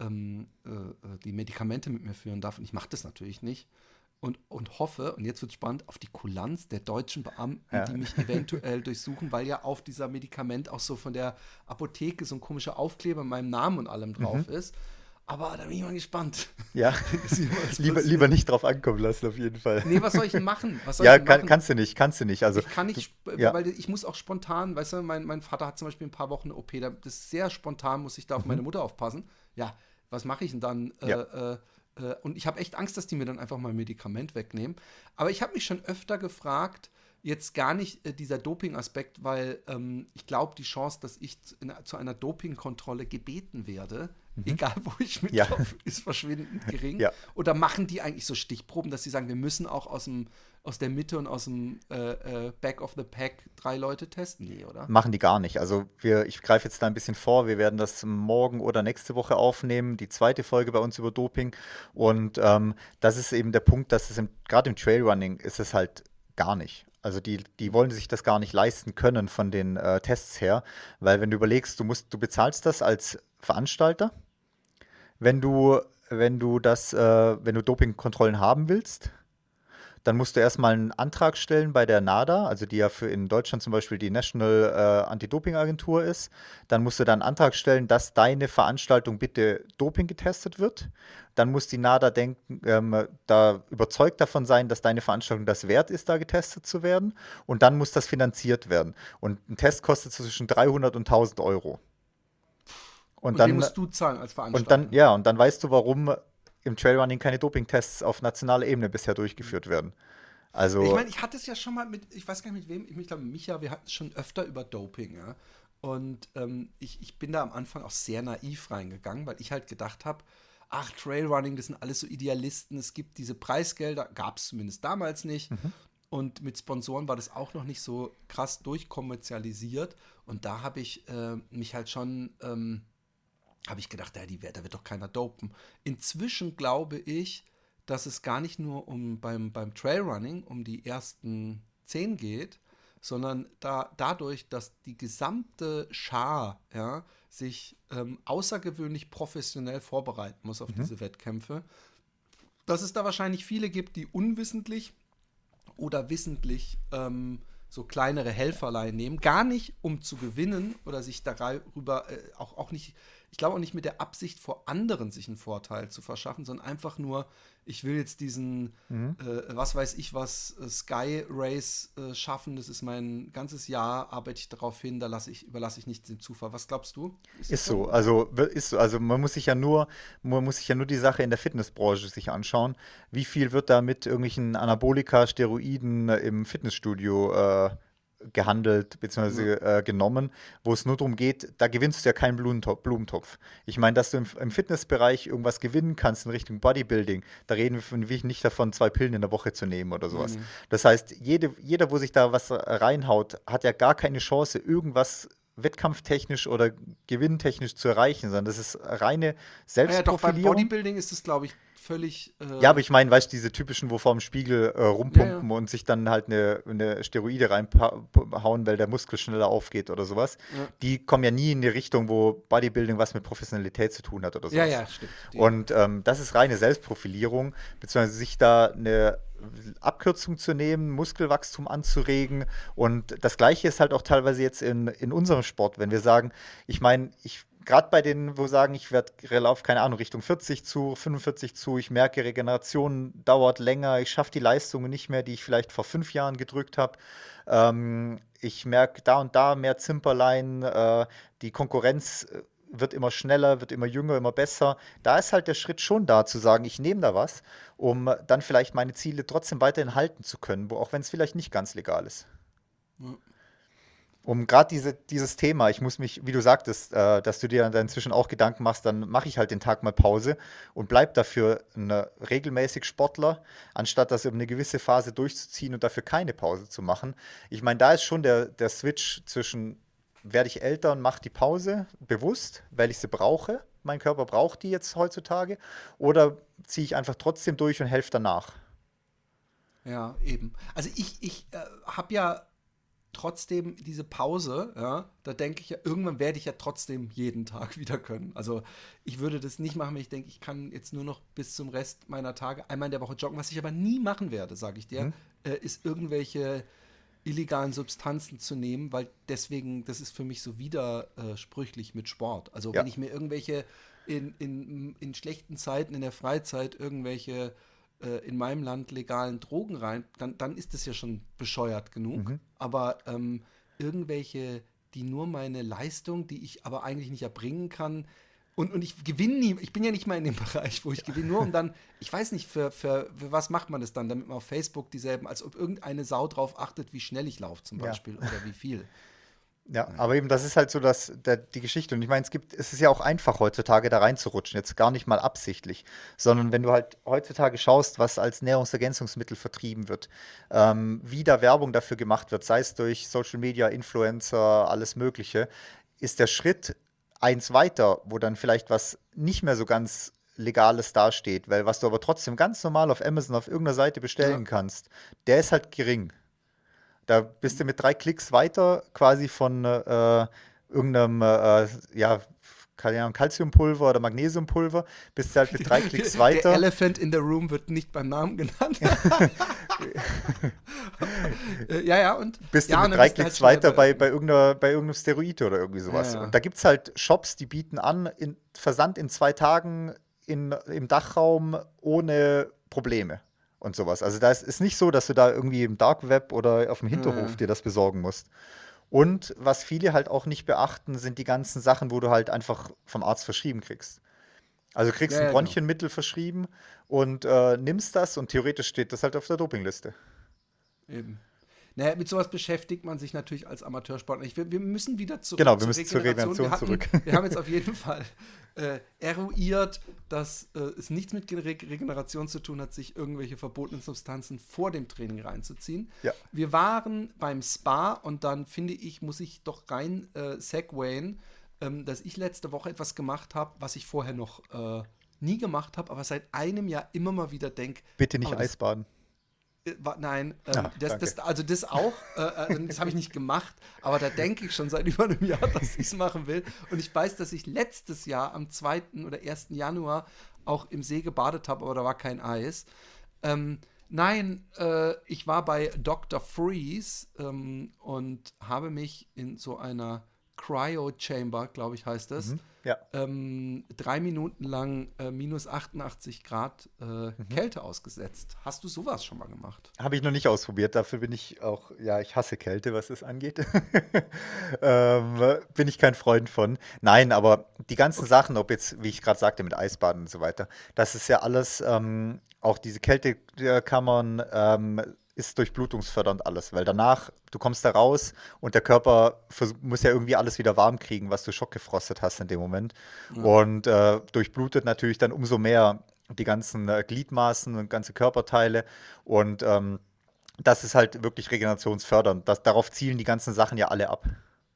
ähm, äh, äh, die Medikamente mit mir führen darf. Und ich mache das natürlich nicht. Und, und hoffe, und jetzt wird spannend, auf die Kulanz der deutschen Beamten, Ja. die mich eventuell [LAUGHS] durchsuchen, weil ja auf dieser Medikament auch so von der Apotheke so ein komischer Aufkleber mit meinem Namen und allem drauf ist. Aber da bin ich mal gespannt. Ja, [LAUGHS] [LAUGHS] lieber, lieber nicht drauf ankommen lassen, auf jeden Fall. Nee, was soll ich denn machen? Was soll ja, ich denn kann, machen? kannst du nicht, kannst du nicht. Also, ich kann nicht, ja. weil ich muss auch spontan, weißt du, mein, mein Vater hat zum Beispiel ein paar Wochen eine OP, da, das ist sehr spontan, muss ich da auf meine Mutter aufpassen. Ja, was mache ich denn dann? Äh, Mhm. Ja. äh, äh, und ich habe echt Angst, dass die mir dann einfach mal ein Medikament wegnehmen. Aber ich habe mich schon öfter gefragt, jetzt gar nicht äh, dieser Doping-Aspekt, weil ähm, ich glaube, die Chance, dass ich zu, in, zu einer Dopingkontrolle gebeten werde, egal wo ich Mhm. Ja. mitlaufe, ist verschwindend [LAUGHS] gering. Ja. Oder machen die eigentlich so Stichproben, dass sie sagen, wir müssen auch aus, dem, aus der Mitte und aus dem äh, äh, Back of the Pack drei Leute testen? Nee, oder? Machen die gar nicht. Also wir, ich greife jetzt da ein bisschen vor. Wir werden das morgen oder nächste Woche aufnehmen, die zweite Folge bei uns über Doping. Und ähm, das ist eben der Punkt, dass es im, gerade im Trailrunning ist es halt gar nicht. Also die, die wollen sich das gar nicht leisten können von den äh, Tests her, weil wenn du überlegst, du musst, du bezahlst das als Veranstalter, wenn du, wenn du das, äh, wenn du Dopingkontrollen haben willst, dann musst du erstmal einen Antrag stellen bei der NADA, also die ja für in Deutschland zum Beispiel die National äh, Anti-Doping-Agentur ist. Dann musst du dann einen Antrag stellen, dass deine Veranstaltung bitte Doping getestet wird. Dann muss die NADA denken, ähm, da überzeugt davon sein, dass deine Veranstaltung das wert ist, da getestet zu werden. Und dann muss das finanziert werden. Und ein Test kostet zwischen 300 und 1000 Euro. Und, Und dann musst du zahlen als Veranstalter. und dann, ja, und dann weißt du, warum im Trailrunning keine Dopingtests auf nationaler Ebene bisher durchgeführt werden. Also, Ich meine, ich hatte es ja schon mal mit, ich weiß gar nicht mit wem, ich, ich glaube Micha, wir hatten es schon öfter über Doping, ja. Und ähm, ich, ich bin da am Anfang auch sehr naiv reingegangen, weil ich halt gedacht habe, ach, Trailrunning, das sind alles so Idealisten, es gibt diese Preisgelder, gab es zumindest damals nicht. Und mit Sponsoren war das auch noch nicht so krass durchkommerzialisiert. Und da habe ich äh, mich halt schon, ähm, habe ich gedacht, ja, die, da wird doch keiner dopen. Inzwischen glaube ich, dass es gar nicht nur um beim, beim Trailrunning um die ersten zehn geht, sondern da, dadurch, dass die gesamte Schar ja, sich ähm, außergewöhnlich professionell vorbereiten muss auf diese Wettkämpfe, dass es da wahrscheinlich viele gibt, die unwissentlich oder wissentlich ähm, so kleinere Helferlein nehmen, gar nicht um zu gewinnen oder sich darüber äh, auch, auch nicht, ich glaube auch nicht mit der Absicht vor anderen sich einen Vorteil zu verschaffen, sondern einfach nur, ich will jetzt diesen, äh, was weiß ich was, äh, Sky Race äh, schaffen, das ist mein ganzes Jahr, arbeite ich darauf hin, da lasse ich, überlasse ich nichts dem Zufall. Was glaubst du? das Ist so, also ist so, also man muss sich ja nur, man muss sich ja nur die Sache in der Fitnessbranche sich anschauen. Wie viel wird da mit irgendwelchen Anabolika, Steroiden äh, im Fitnessstudio äh, gehandelt bzw. Äh, genommen, wo es nur darum geht, da gewinnst du ja keinen Blumentopf. Ich meine, dass du im, im Fitnessbereich irgendwas gewinnen kannst in Richtung Bodybuilding, da reden wir von, wie- nicht davon, zwei Pillen in der Woche zu nehmen oder sowas. Das heißt, jede, jeder, wo sich da was reinhaut, hat ja gar keine Chance, irgendwas wettkampftechnisch oder gewinntechnisch zu erreichen, sondern das ist reine Ah ja, doch, beim Selbstprofilierung. Bodybuilding ist es, glaube ich, völlig. Äh, Ja, aber ich meine, weißt du, diese typischen, wo vorm Spiegel äh, rumpumpen und sich dann halt eine, eine Steroide reinhauen, weil der Muskel schneller aufgeht oder sowas, Ja. die kommen ja nie in die Richtung, wo Bodybuilding was mit Professionalität zu tun hat oder sowas. ja, ja, stimmt. Und ähm, das ist reine Selbstprofilierung, beziehungsweise sich da eine Abkürzung zu nehmen, Muskelwachstum anzuregen. Und das Gleiche ist halt auch teilweise jetzt in, in unserem Sport, wenn wir sagen, ich meine, ich gerade bei denen, wo sagen, ich werde lauf, keine Ahnung, Richtung 40 zu, 45 zu, ich merke, Regeneration dauert länger, ich schaffe die Leistungen nicht mehr, die ich vielleicht vor fünf Jahren gedrückt habe. Ähm, ich merke da und da mehr Zimperlein, äh, die Konkurrenz äh, wird immer schneller, wird immer jünger, immer besser. Da ist halt der Schritt schon da, zu sagen, ich nehme da was, um dann vielleicht meine Ziele trotzdem weiterhin halten zu können, wo, auch wenn es vielleicht nicht ganz legal ist. Ja um gerade diese, dieses Thema, ich muss mich, wie du sagtest, äh, dass du dir dann inzwischen auch Gedanken machst, dann mache ich halt den Tag mal Pause und bleib dafür eine, regelmäßig Sportler, anstatt das über eine gewisse Phase durchzuziehen und dafür keine Pause zu machen. Ich meine, da ist schon der, der Switch zwischen, werde ich älter und mache die Pause bewusst, weil ich sie brauche, mein Körper braucht die jetzt heutzutage, oder ziehe ich einfach trotzdem durch und helfe danach. Ja, eben. Also ich, ich äh, habe ja trotzdem diese Pause, ja, da denke ich ja, irgendwann werde ich ja trotzdem jeden Tag [LAUGHS] wieder können. Also ich würde das nicht machen, wenn ich denke, ich kann jetzt nur noch bis zum Rest meiner Tage einmal in der Woche joggen. Was ich aber nie machen werde, sage ich dir, mhm. äh, ist irgendwelche illegalen Substanzen zu nehmen, weil deswegen, das ist für mich so widersprüchlich mit Sport. Also ja. wenn ich mir irgendwelche in, in, in schlechten Zeiten in der Freizeit irgendwelche äh, in meinem Land legalen Drogen rein, dann, dann ist das ja schon bescheuert genug. Mhm. Aber ähm, irgendwelche, die nur meine Leistung, die ich aber eigentlich nicht erbringen kann, und, und ich gewinne nie, ich bin ja nicht mal in dem [LAUGHS] Bereich, wo ich gewinne, nur um dann, ich weiß nicht, für, für, für was macht man das dann, damit man auf Facebook dieselben, als ob irgendeine Sau drauf achtet, wie schnell ich laufe zum Beispiel ja. oder wie viel. Ja, aber eben, das ist halt so dass der, die Geschichte. Und ich meine, es gibt, es ist ja auch einfach heutzutage da reinzurutschen, jetzt gar nicht mal absichtlich, sondern wenn du halt heutzutage schaust, was als Nährungsergänzungsmittel vertrieben wird, ähm, wie da Werbung dafür gemacht wird, sei es durch Social Media, Influencer, alles Mögliche, ist der Schritt eins weiter, wo dann vielleicht was nicht mehr so ganz Legales dasteht, weil was du aber trotzdem ganz normal auf Amazon auf irgendeiner Seite bestellen ja. kannst, der ist halt gering. Da bist du mit drei Klicks weiter quasi von äh, irgendeinem, äh, ja, keine Ahnung, Calciumpulver oder Magnesiumpulver, bist du halt mit drei Klicks [LAUGHS] weiter. Der Elephant in the Room wird nicht beim Namen genannt. [LAUGHS] [LAUGHS] Äh, ja, ja, und. Bist ja, du mit drei Klicks halt weiter bei, bei, irgendeiner, bei irgendeinem Steroid oder irgendwie sowas. Ja, ja. Und da gibt es halt Shops, die bieten an, in, Versand in zwei Tagen in, im Dachraum ohne Probleme und sowas. Also da ist, ist nicht so, dass du da irgendwie im Dark Web oder auf dem Hinterhof mhm. dir das besorgen musst. Und was viele halt auch nicht beachten, sind die ganzen Sachen, wo du halt einfach vom Arzt verschrieben kriegst. Also kriegst ja, ein genau. Bronchienmittel genau. verschrieben und äh, nimmst das und theoretisch steht das halt auf der Dopingliste. Eben. Naja, mit sowas beschäftigt man sich natürlich als Amateursportler. Ich, wir, wir müssen wieder zurück. Genau, wir müssen zur Regeneration, wir hatten, zurück. [LAUGHS] Wir haben jetzt auf jeden Fall äh, eruiert, dass äh, es nichts mit Re Regeneration zu tun hat, sich irgendwelche verbotenen Substanzen vor dem Training reinzuziehen. Ja. Wir waren beim Spa und dann finde ich, muss ich doch rein äh, segwayen, ähm, dass ich letzte Woche etwas gemacht habe, was ich vorher noch äh, nie gemacht habe, aber seit einem Jahr immer mal wieder denke. Bitte nicht Eisbaden. Äh, nein, ähm, ah, das, das, also das auch, äh, also das habe ich nicht gemacht, aber da denke ich schon seit [LAUGHS] über einem Jahr, dass ich es machen will. Und ich weiß, dass ich letztes Jahr am 2. oder 1. Januar auch im See gebadet habe, aber da war kein Eis. Ähm, nein, äh, ich war bei Dr. Freeze ähm, und habe mich in so einer Cryo Chamber, glaube ich, heißt das. Mhm, ja. ähm, drei Minuten lang äh, minus 88 Grad äh, mhm. Kälte ausgesetzt. Hast du sowas schon mal gemacht? Habe ich noch nicht ausprobiert. Dafür bin ich auch, ja, ich hasse Kälte, was das angeht. [LAUGHS] ähm, bin ich kein Freund von. Nein, aber die ganzen okay. Sachen, ob jetzt, wie ich gerade sagte, mit Eisbaden und so weiter, das ist ja alles, ähm, auch diese Kältekammern, ähm, ist durchblutungsfördernd alles, weil danach, du kommst da raus und der Körper muss ja irgendwie alles wieder warm kriegen, was du schockgefrostet hast in dem Moment. Ja. Und äh, durchblutet natürlich dann umso mehr die ganzen äh, Gliedmaßen und ganze Körperteile. Und ähm, das ist halt wirklich regenerationsfördernd. Das, darauf zielen die ganzen Sachen ja alle ab.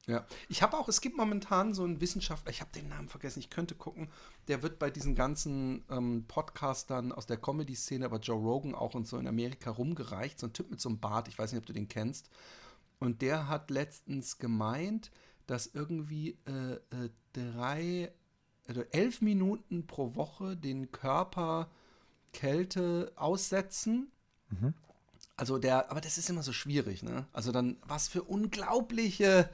Ja, ich habe auch, es gibt momentan so einen Wissenschaftler, ich habe den Namen vergessen, ich könnte gucken, der wird bei diesen ganzen ähm, Podcastern aus der Comedy-Szene, aber Joe Rogan auch und so in Amerika rumgereicht, so ein Typ mit so einem Bart, ich weiß nicht, ob du den kennst. Und der hat letztens gemeint, dass irgendwie äh, äh, drei, also elf Minuten pro Woche den Körper Kälte aussetzen. Mhm. Also der, aber das ist immer so schwierig, ne? Also dann, was für unglaubliche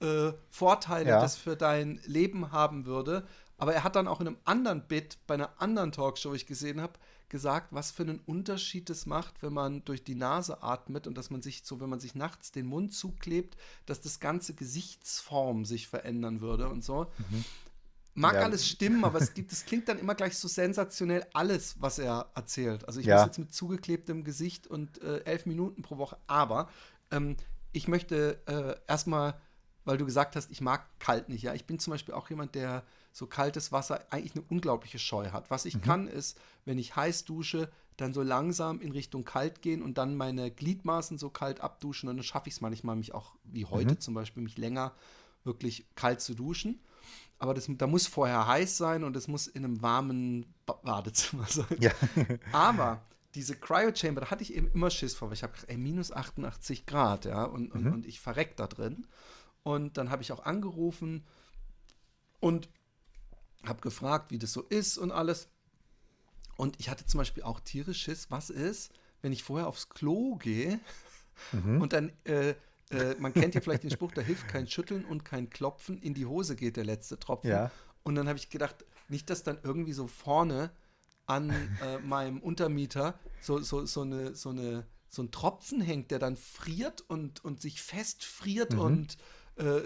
äh, Vorteile ja. das für dein Leben haben würde. Aber er hat dann auch in einem anderen Bit, bei einer anderen Talkshow, ich gesehen habe, gesagt, was für einen Unterschied es macht, wenn man durch die Nase atmet und dass man sich so, wenn man sich nachts den Mund zuklebt, dass das ganze Gesichtsform sich verändern würde und so. Mhm. mag Ja. alles stimmen, aber es gibt, es klingt dann immer gleich so sensationell alles, was er erzählt. Also ich Ja. muss jetzt mit zugeklebtem Gesicht und äh, elf Minuten pro Woche, aber ähm, ich möchte äh, erstmal, weil du gesagt hast, ich mag kalt nicht. Ja, ich bin zum Beispiel auch jemand, der so kaltes Wasser eigentlich eine unglaubliche Scheu hat. Was ich kann, ist, wenn ich heiß dusche, dann so langsam in Richtung kalt gehen und dann meine Gliedmaßen so kalt abduschen und dann schaffe ich es manchmal, mich auch, wie heute zum Beispiel, mich länger wirklich kalt zu duschen. Aber das, da muss vorher heiß sein und es muss in einem warmen ba Badezimmer [LAUGHS] sein. Ja. Aber diese Cryo Chamber, da hatte ich eben immer Schiss vor, weil ich habe gedacht, ey, minus 88 Grad, ja, und, und, und ich verreck da drin. Und dann habe ich auch angerufen und habe gefragt, wie das so ist und alles. Und ich hatte zum Beispiel auch tierisch Schiss, was ist, wenn ich vorher aufs Klo gehe und dann, äh, äh, man kennt ja vielleicht den Spruch, da hilft kein Schütteln und kein Klopfen, in die Hose geht der letzte Tropfen. Ja. Und dann habe ich gedacht, nicht, dass dann irgendwie so vorne an äh, meinem Untermieter so, so, so, eine, so, eine, so ein Tropfen hängt, der dann friert und, und sich festfriert und äh,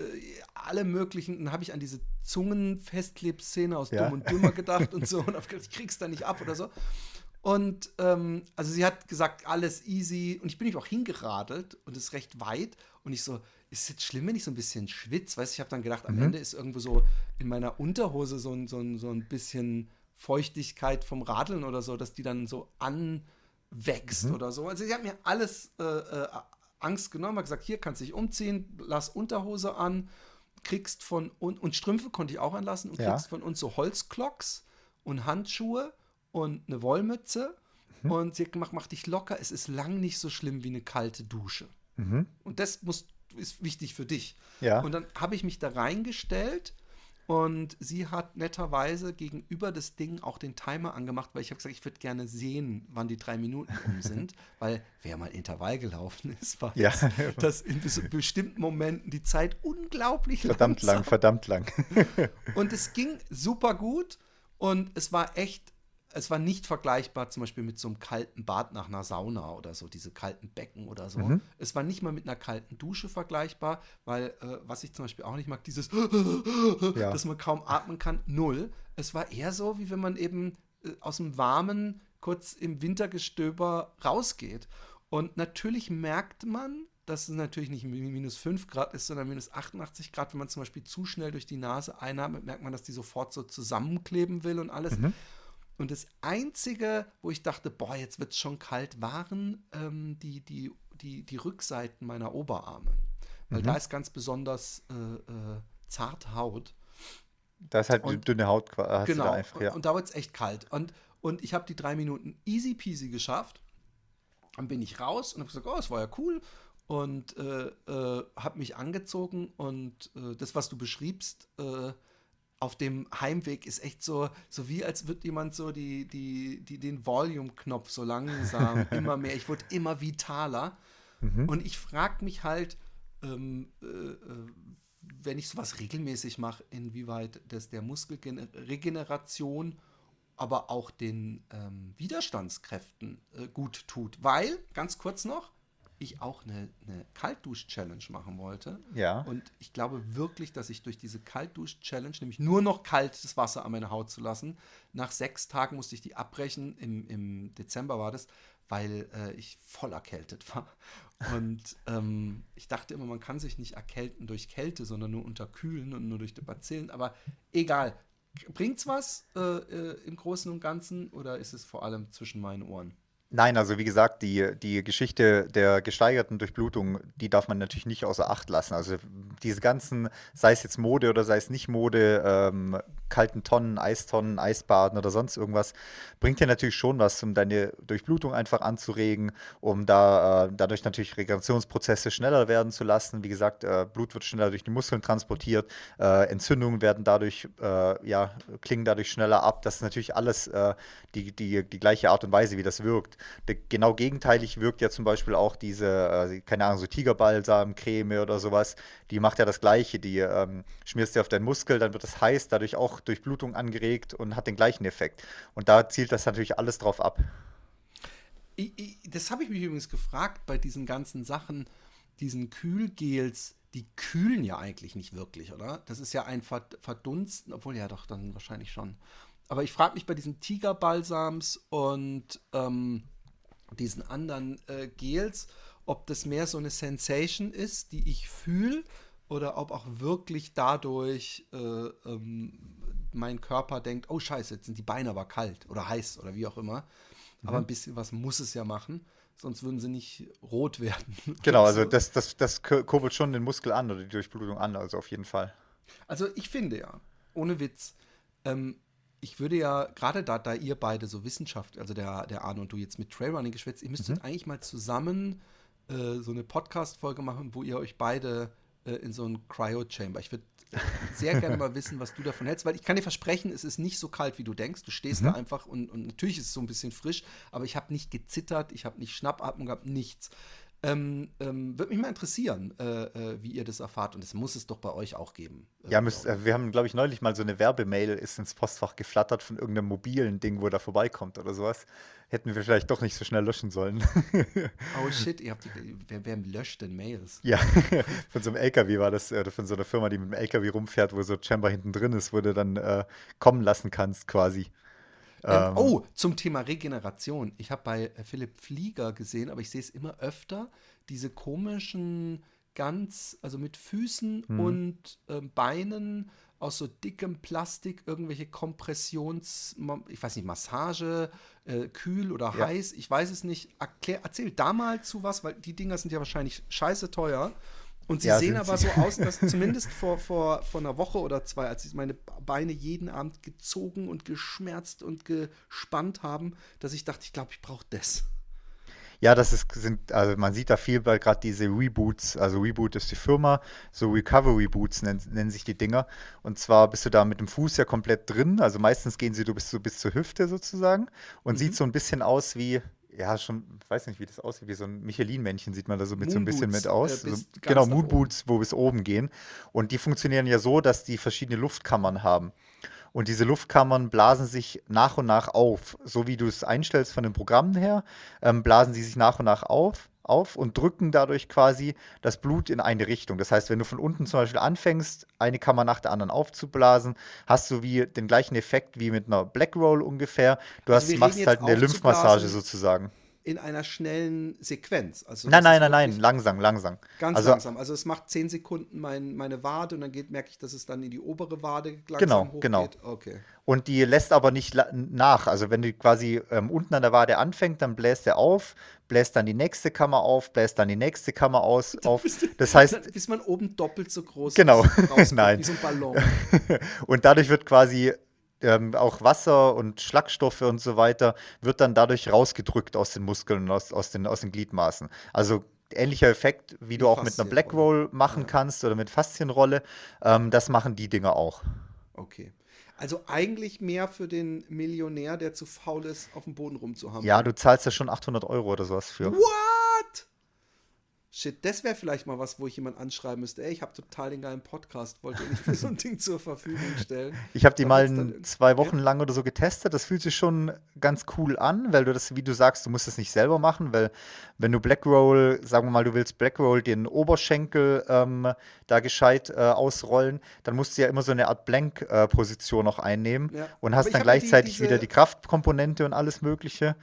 alle möglichen, dann habe ich an diese Zungenfestklebszene aus Ja. Dumm und Dümmer gedacht und so und habe gedacht, ich krieg's da nicht ab oder so. Und ähm, also sie hat gesagt, alles easy. Und ich bin auch hingeradelt und es ist recht weit. Und ich so, ist es jetzt schlimm, wenn ich so ein bisschen schwitze? Weißt du, ich habe dann gedacht, am Ende ist irgendwo so in meiner Unterhose so ein, so ein, so ein bisschen Feuchtigkeit vom Radeln oder so, dass die dann so anwächst oder so. Also sie hat mir alles äh, äh, Angst genommen, hat gesagt, hier kannst du dich umziehen, lass Unterhose an, kriegst von und, und Strümpfe konnte ich auch anlassen und Ja. kriegst von uns so Holzklocks und Handschuhe und eine Wollmütze. Und sie hat gemacht, mach dich locker, es ist lang nicht so schlimm wie eine kalte Dusche. Und das muss, ist wichtig für dich. Ja. Und dann habe ich mich da reingestellt und sie hat netterweise gegenüber das Ding auch den Timer angemacht, weil ich habe gesagt, ich würde gerne sehen, wann die drei Minuten um sind, [LAUGHS] weil wer mal Intervall gelaufen ist, weiß, Ja. dass in bes- bestimmten Momenten die Zeit unglaublich Verdammt langsam lang, verdammt lang. [LAUGHS] und es ging super gut und es war echt, es war nicht vergleichbar zum Beispiel mit so einem kalten Bad nach einer Sauna oder so, diese kalten Becken oder so. Mhm. Es war nicht mal mit einer kalten Dusche vergleichbar, weil, äh, was ich zum Beispiel auch nicht mag, dieses, Ja. dass man kaum atmen kann, null. Es war eher so, wie wenn man eben äh, aus dem Warmen kurz im Wintergestöber rausgeht. Und natürlich merkt man, dass es natürlich nicht mi- minus 5 Grad ist, sondern minus 88 Grad. Wenn man zum Beispiel zu schnell durch die Nase einatmet, merkt man, dass die sofort so zusammenkleben will und alles. Und das Einzige, wo ich dachte, boah, jetzt wird es schon kalt, waren ähm, die, die, die, die Rückseiten meiner Oberarme. Weil da ist ganz besonders äh, äh, zarte Haut. Da ist halt Und- dünne Haut qua- hast du Genau. da einfach, ja. Und, und da wird es echt kalt. Und, und ich habe die drei Minuten easy peasy geschafft. Dann bin ich raus und habe gesagt, oh, es war ja cool. Und äh, äh, habe mich angezogen und äh, das, was du beschriebst, äh, auf dem Heimweg ist echt so, so wie als würde jemand so die, die, die, den Volume-Knopf so langsam [LAUGHS] immer mehr. Ich wurde immer vitaler. Und ich frage mich halt, ähm, äh, äh, wenn ich sowas regelmäßig mache, inwieweit das der Muskelregeneration, aber auch den ähm, Widerstandskräften äh, gut tut. Weil, ganz kurz noch, ich auch eine, eine Kaltdusch-Challenge machen wollte. Ja. Und ich glaube wirklich, dass ich durch diese Kaltdusch-Challenge, nämlich nur noch kaltes Wasser an meine Haut zu lassen, nach sechs Tagen musste ich die abbrechen, im, im Dezember war das, weil äh, ich voll erkältet war. [LAUGHS] Und ähm, ich dachte immer, man kann sich nicht erkälten durch Kälte, sondern nur unterkühlen und nur durch die Bazillen. Aber egal. Bringt's was äh, äh, im Großen und Ganzen oder ist es vor allem zwischen meinen Ohren? Nein, also wie gesagt, die, die Geschichte der gesteigerten Durchblutung, die darf man natürlich nicht außer Acht lassen. Also diese ganzen, sei es jetzt Mode oder sei es nicht Mode, ähm, kalten Tonnen, Eistonnen, Eisbaden oder sonst irgendwas, bringt dir natürlich schon was, um deine Durchblutung einfach anzuregen, um da äh, dadurch natürlich Regenerationsprozesse schneller werden zu lassen. Wie gesagt, äh, Blut wird schneller durch die Muskeln transportiert, äh, Entzündungen werden dadurch, äh, ja, klingen dadurch schneller ab. Das ist natürlich alles äh, die, die, die gleiche Art und Weise, wie das wirkt. Der, genau gegenteilig wirkt ja zum Beispiel auch diese, äh, keine Ahnung, so Tigerbalsam, Creme oder sowas. Die macht ja das Gleiche. Die ähm, schmierst du auf deinen Muskel, dann wird es heiß, dadurch auch Durchblutung angeregt und hat den gleichen Effekt. Und da zielt das natürlich alles drauf ab. Ich, ich, das habe ich mich übrigens gefragt bei diesen ganzen Sachen, diesen Kühlgels, die kühlen ja eigentlich nicht wirklich, oder? Das ist ja ein Verdunsten, obwohl ja doch dann wahrscheinlich schon. Aber ich frage mich bei diesen Tigerbalsams und ähm, diesen anderen äh, Gels, ob das mehr so eine Sensation ist, die ich fühle, oder ob auch wirklich dadurch äh, ähm, mein Körper denkt, oh scheiße, jetzt sind die Beine aber kalt oder heiß oder wie auch immer. Mhm. Aber ein bisschen was muss es ja machen, sonst würden sie nicht rot werden. [LAUGHS] Genau, also [LAUGHS] das, das, das kurbelt schon den Muskel an oder die Durchblutung an, also auf jeden Fall. Also ich finde ja, ohne Witz, ähm, ich würde ja, gerade da, da ihr beide so Wissenschaft, also der, der Arne und du jetzt mit Trailrunning geschwätzt, ihr müsstet mhm. eigentlich mal zusammen äh, so eine Podcast-Folge machen, wo ihr euch beide äh, in so ein Cryo-Chamber. Ich würde sehr gerne mal wissen, was du davon hältst, weil ich kann dir versprechen, es ist nicht so kalt, wie du denkst. Du stehst mhm. da einfach und, und natürlich ist es so ein bisschen frisch, aber ich habe nicht gezittert, ich habe nicht Schnappatmung gehabt, nichts. Ähm, ähm, Würde mich mal interessieren, äh, äh, wie ihr das erfahrt. Und das muss es doch bei euch auch geben. Äh, ja, müsst, äh, wir haben, glaube ich, neulich mal so eine Werbemail ist ins Postfach geflattert von irgendeinem mobilen Ding, wo da vorbeikommt oder sowas. Hätten wir vielleicht doch nicht so schnell löschen sollen. [LAUGHS] oh shit, ihr habt die, wer, wer löscht denn Mails? Ja, [LAUGHS] von so einem LKW war das, äh, von so einer Firma, die mit dem LKW rumfährt, wo so Chamber hinten drin ist, wo du dann äh, kommen lassen kannst quasi. Ähm, ähm, oh, zum Thema Regeneration. Ich habe bei Philipp Flieger gesehen, aber ich sehe es immer öfter, diese komischen, ganz, also mit Füßen mhm. und äh, Beinen aus so dickem Plastik irgendwelche Kompressions, ich weiß nicht, Massage, äh, kühl oder ja. heiß, ich weiß es nicht. Erklär, erzähl da mal zu was, weil die Dinger sind ja wahrscheinlich scheiße teuer. Und sie ja, sehen aber sie. so aus, dass [LAUGHS] zumindest vor, vor, vor einer Woche oder zwei, als ich meine Beine jeden Abend gezogen und geschmerzt und gespannt haben, dass ich dachte, ich glaube, ich brauche das. Ja, das ist, sind, also man sieht da viel bei gerade diese Reboots, also Reboot ist die Firma, so Recovery Boots nennen, nennen, sich die Dinger. Und zwar bist du da mit dem Fuß ja komplett drin, also meistens gehen sie du bis, so bis zur Hüfte sozusagen und mhm. sieht so ein bisschen aus wie, ja, schon, ich weiß nicht, wie das aussieht, wie so ein Michelin-Männchen sieht man da so mit Moon so ein bisschen Boots, mit aus. Äh, so, genau, Moonboots, wo bis oben gehen. Und die funktionieren ja so, dass die verschiedene Luftkammern haben. Und diese Luftkammern blasen sich nach und nach auf. So wie du es einstellst von den Programmen her, ähm, blasen sie sich nach und nach auf auf und drücken dadurch quasi das Blut in eine Richtung. Das heißt, wenn du von unten zum Beispiel anfängst, eine Kammer nach der anderen aufzublasen, hast du wie den gleichen Effekt wie mit einer Black Roll ungefähr. Du also hast, machst halt eine Lymphmassage sozusagen in einer schnellen Sequenz. Also nein, nein, nein, nein, langsam, langsam. Ganz also, langsam. Also es macht zehn Sekunden mein, meine Wade und dann geht, merke ich, dass es dann in die obere Wade langsam genau, hochgeht. Genau, genau. Okay. Und die lässt aber nicht nach. Also wenn du quasi ähm, unten an der Wade anfängt, dann bläst er auf, bläst dann die nächste Kammer auf, bläst dann die nächste Kammer aus, [LAUGHS] auf. Das heißt, [LAUGHS] bis man oben doppelt so groß genau. ist, [LAUGHS] nein, wie so ein Ballon. und dadurch wird quasi ähm, auch Wasser und Schlagstoffe und so weiter, wird dann dadurch rausgedrückt aus den Muskeln und aus, aus, den, aus den Gliedmaßen. Also ähnlicher Effekt, wie, wie du auch mit einer Black Roll machen ja. kannst oder mit Faszienrolle. Ähm, das machen die Dinger auch. Okay. Also eigentlich mehr für den Millionär, der zu faul ist, auf dem Boden rumzuhauen. Ja, du zahlst ja schon 800 Euro oder sowas für. What? Shit, das wäre vielleicht mal was, wo ich jemand anschreiben müsste. Ey, ich habe total den geilen Podcast, wollte ich mir so ein Ding zur Verfügung stellen. [LAUGHS] Ich habe die mal zwei Wochen ja. lang oder so getestet. Das fühlt sich schon ganz cool an, weil du das, wie du sagst, du musst es nicht selber machen, weil wenn du Black Roll, sagen wir mal, du willst Black Roll den Oberschenkel ähm, da gescheit äh, ausrollen, dann musst du ja immer so eine Art Blank-Position äh, noch einnehmen ja. und hast dann gleichzeitig die, wieder die Kraftkomponente und alles Mögliche.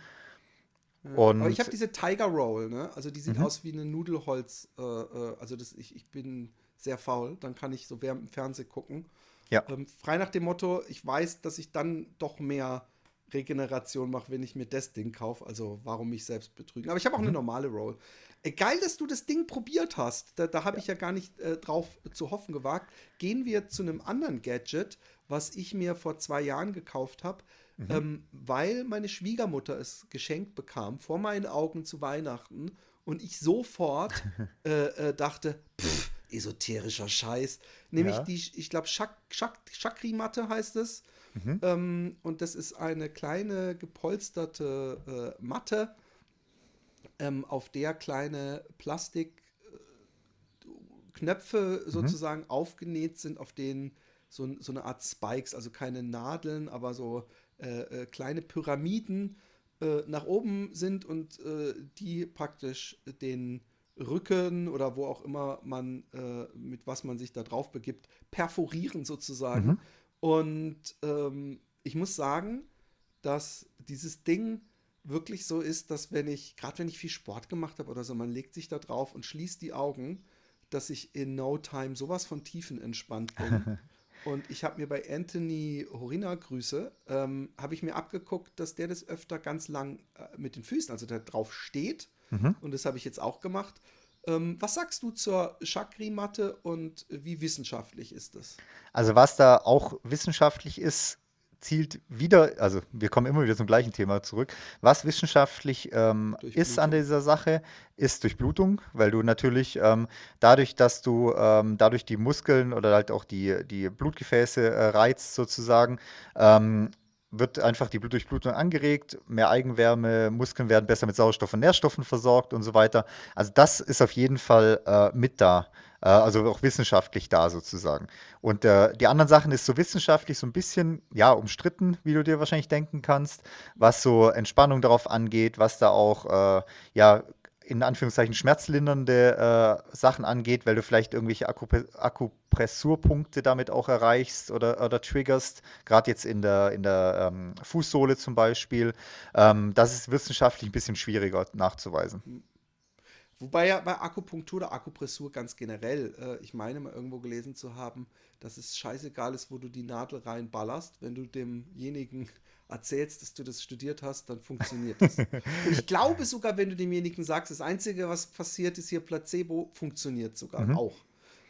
Und Aber ich habe diese Tiger Roll, ne? Also die sieht mhm. aus wie eine Nudelholz. Äh, äh, also das, ich, ich bin sehr faul, dann kann ich so während im Fernsehen gucken. Ja. Ähm, frei nach dem Motto, ich weiß, dass ich dann doch mehr Regeneration mache, wenn ich mir das Ding kaufe. Also warum mich selbst betrügen. Aber ich habe auch mhm. eine normale Roll. Äh, geil, dass du das Ding probiert hast. Da, da habe ja. ich ja gar nicht äh, drauf zu hoffen gewagt. Gehen wir zu einem anderen Gadget, was ich mir vor zwei Jahren gekauft habe. Mhm. Ähm, weil meine Schwiegermutter es geschenkt bekam, vor meinen Augen zu Weihnachten und ich sofort [LAUGHS] äh, äh, dachte, pff, esoterischer Scheiß. Nämlich ja. die, ich glaube, Chak Chak Chakri-Matte heißt es. Mhm. Ähm, und das ist eine kleine gepolsterte äh, Matte, ähm, auf der kleine Plastikknöpfe mhm. sozusagen aufgenäht sind, auf denen so, so eine Art Spikes, also keine Nadeln, aber so äh, äh, kleine Pyramiden äh, nach oben sind und äh, die praktisch den Rücken oder wo auch immer man, äh, mit was man sich da drauf begibt, perforieren sozusagen. Mhm. Und ähm, ich muss sagen, dass dieses Ding wirklich so ist, dass wenn ich, gerade wenn ich viel Sport gemacht habe oder so, man legt sich da drauf und schließt die Augen, dass ich in no time sowas von tiefenentspannt bin. [LAUGHS] und ich habe mir bei Anthony Horina Grüße, ähm, habe ich mir abgeguckt, dass der das öfter ganz lang äh, mit den Füßen, also da drauf steht. Mhm. Und das habe ich jetzt auch gemacht. Ähm, was sagst du zur Chakri-Matte und wie wissenschaftlich ist das? Also was da auch wissenschaftlich ist, zielt wieder, also wir kommen immer wieder zum gleichen Thema zurück. Was wissenschaftlich ähm, ist an dieser Sache, ist Durchblutung, weil du natürlich ähm, dadurch, dass du ähm, dadurch die Muskeln oder halt auch die, die Blutgefäße äh, reizt sozusagen, ähm, wird einfach die Durchblutung angeregt, mehr Eigenwärme, Muskeln werden besser mit Sauerstoff und Nährstoffen versorgt und so weiter. Also das ist auf jeden Fall äh, mit da, also auch wissenschaftlich da sozusagen. Und äh, die anderen Sachen ist so wissenschaftlich so ein bisschen, ja, umstritten, wie du dir wahrscheinlich denken kannst, was so Entspannung darauf angeht, was da auch, äh, ja, in Anführungszeichen schmerzlindernde äh, Sachen angeht, weil du vielleicht irgendwelche Akupressurpunkte damit auch erreichst oder, oder triggerst, gerade jetzt in der, in der ähm, Fußsohle zum Beispiel. Ähm, das ist wissenschaftlich ein bisschen schwieriger nachzuweisen. Wobei ja bei Akupunktur oder Akupressur ganz generell, äh, ich meine mal irgendwo gelesen zu haben, dass es scheißegal ist, wo du die Nadel reinballerst, wenn du demjenigen [LAUGHS] erzählst, dass du das studiert hast, dann funktioniert das. Und [LAUGHS] ich glaube sogar, wenn du demjenigen sagst, das Einzige, was passiert, ist hier Placebo, funktioniert sogar mhm. auch.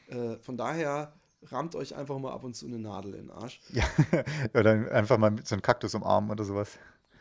Äh, von daher rammt euch einfach mal ab und zu eine Nadel in den Arsch. Ja, [LAUGHS] oder einfach mal so einen Kaktus umarmen oder sowas.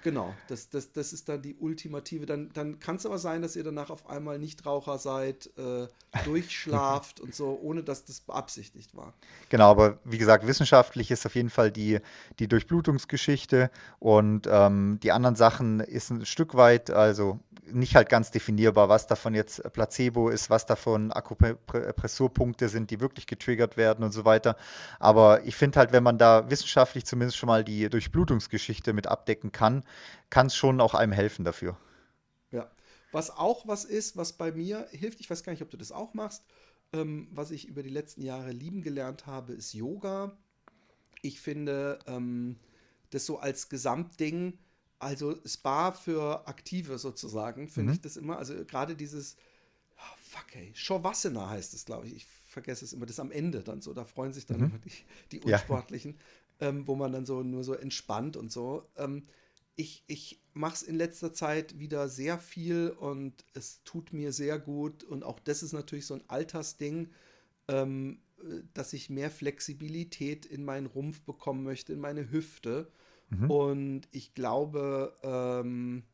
Genau, das, das, das ist dann die ultimative. Dann, dann kann es aber sein, dass ihr danach auf einmal Nichtraucher seid, äh, durchschlaft und so, ohne dass das beabsichtigt war. Genau, aber wie gesagt, wissenschaftlich ist auf jeden Fall die, die Durchblutungsgeschichte und ähm, die anderen Sachen ist ein Stück weit, also nicht halt ganz definierbar, was davon jetzt Placebo ist, was davon Akupressurpunkte sind, die wirklich getriggert werden und so weiter. Aber ich finde halt, wenn man da wissenschaftlich zumindest schon mal die Durchblutungsgeschichte mit abdecken kann, kann es schon auch einem helfen dafür. Ja. Was auch was ist, was bei mir hilft, ich weiß gar nicht, ob du das auch machst, ähm, was ich über die letzten Jahre lieben gelernt habe, ist Yoga. Ich finde ähm, das so als Gesamtding also Spa für Aktive sozusagen, finde mhm. ich das immer. Also gerade dieses, oh, fuck ey, Shavasana heißt es, glaube ich. Ich vergesse es immer, das am Ende dann so. Da freuen sich dann mhm. immer die, die Unsportlichen, ja. ähm, wo man dann so nur so entspannt und so. Ähm, ich ich mache es in letzter Zeit wieder sehr viel und es tut mir sehr gut. Und auch das ist natürlich so ein Altersding, ähm, äh, dass ich mehr Flexibilität in meinen Rumpf bekommen möchte, in meine Hüfte. Mhm. Und ich glaube, ähm,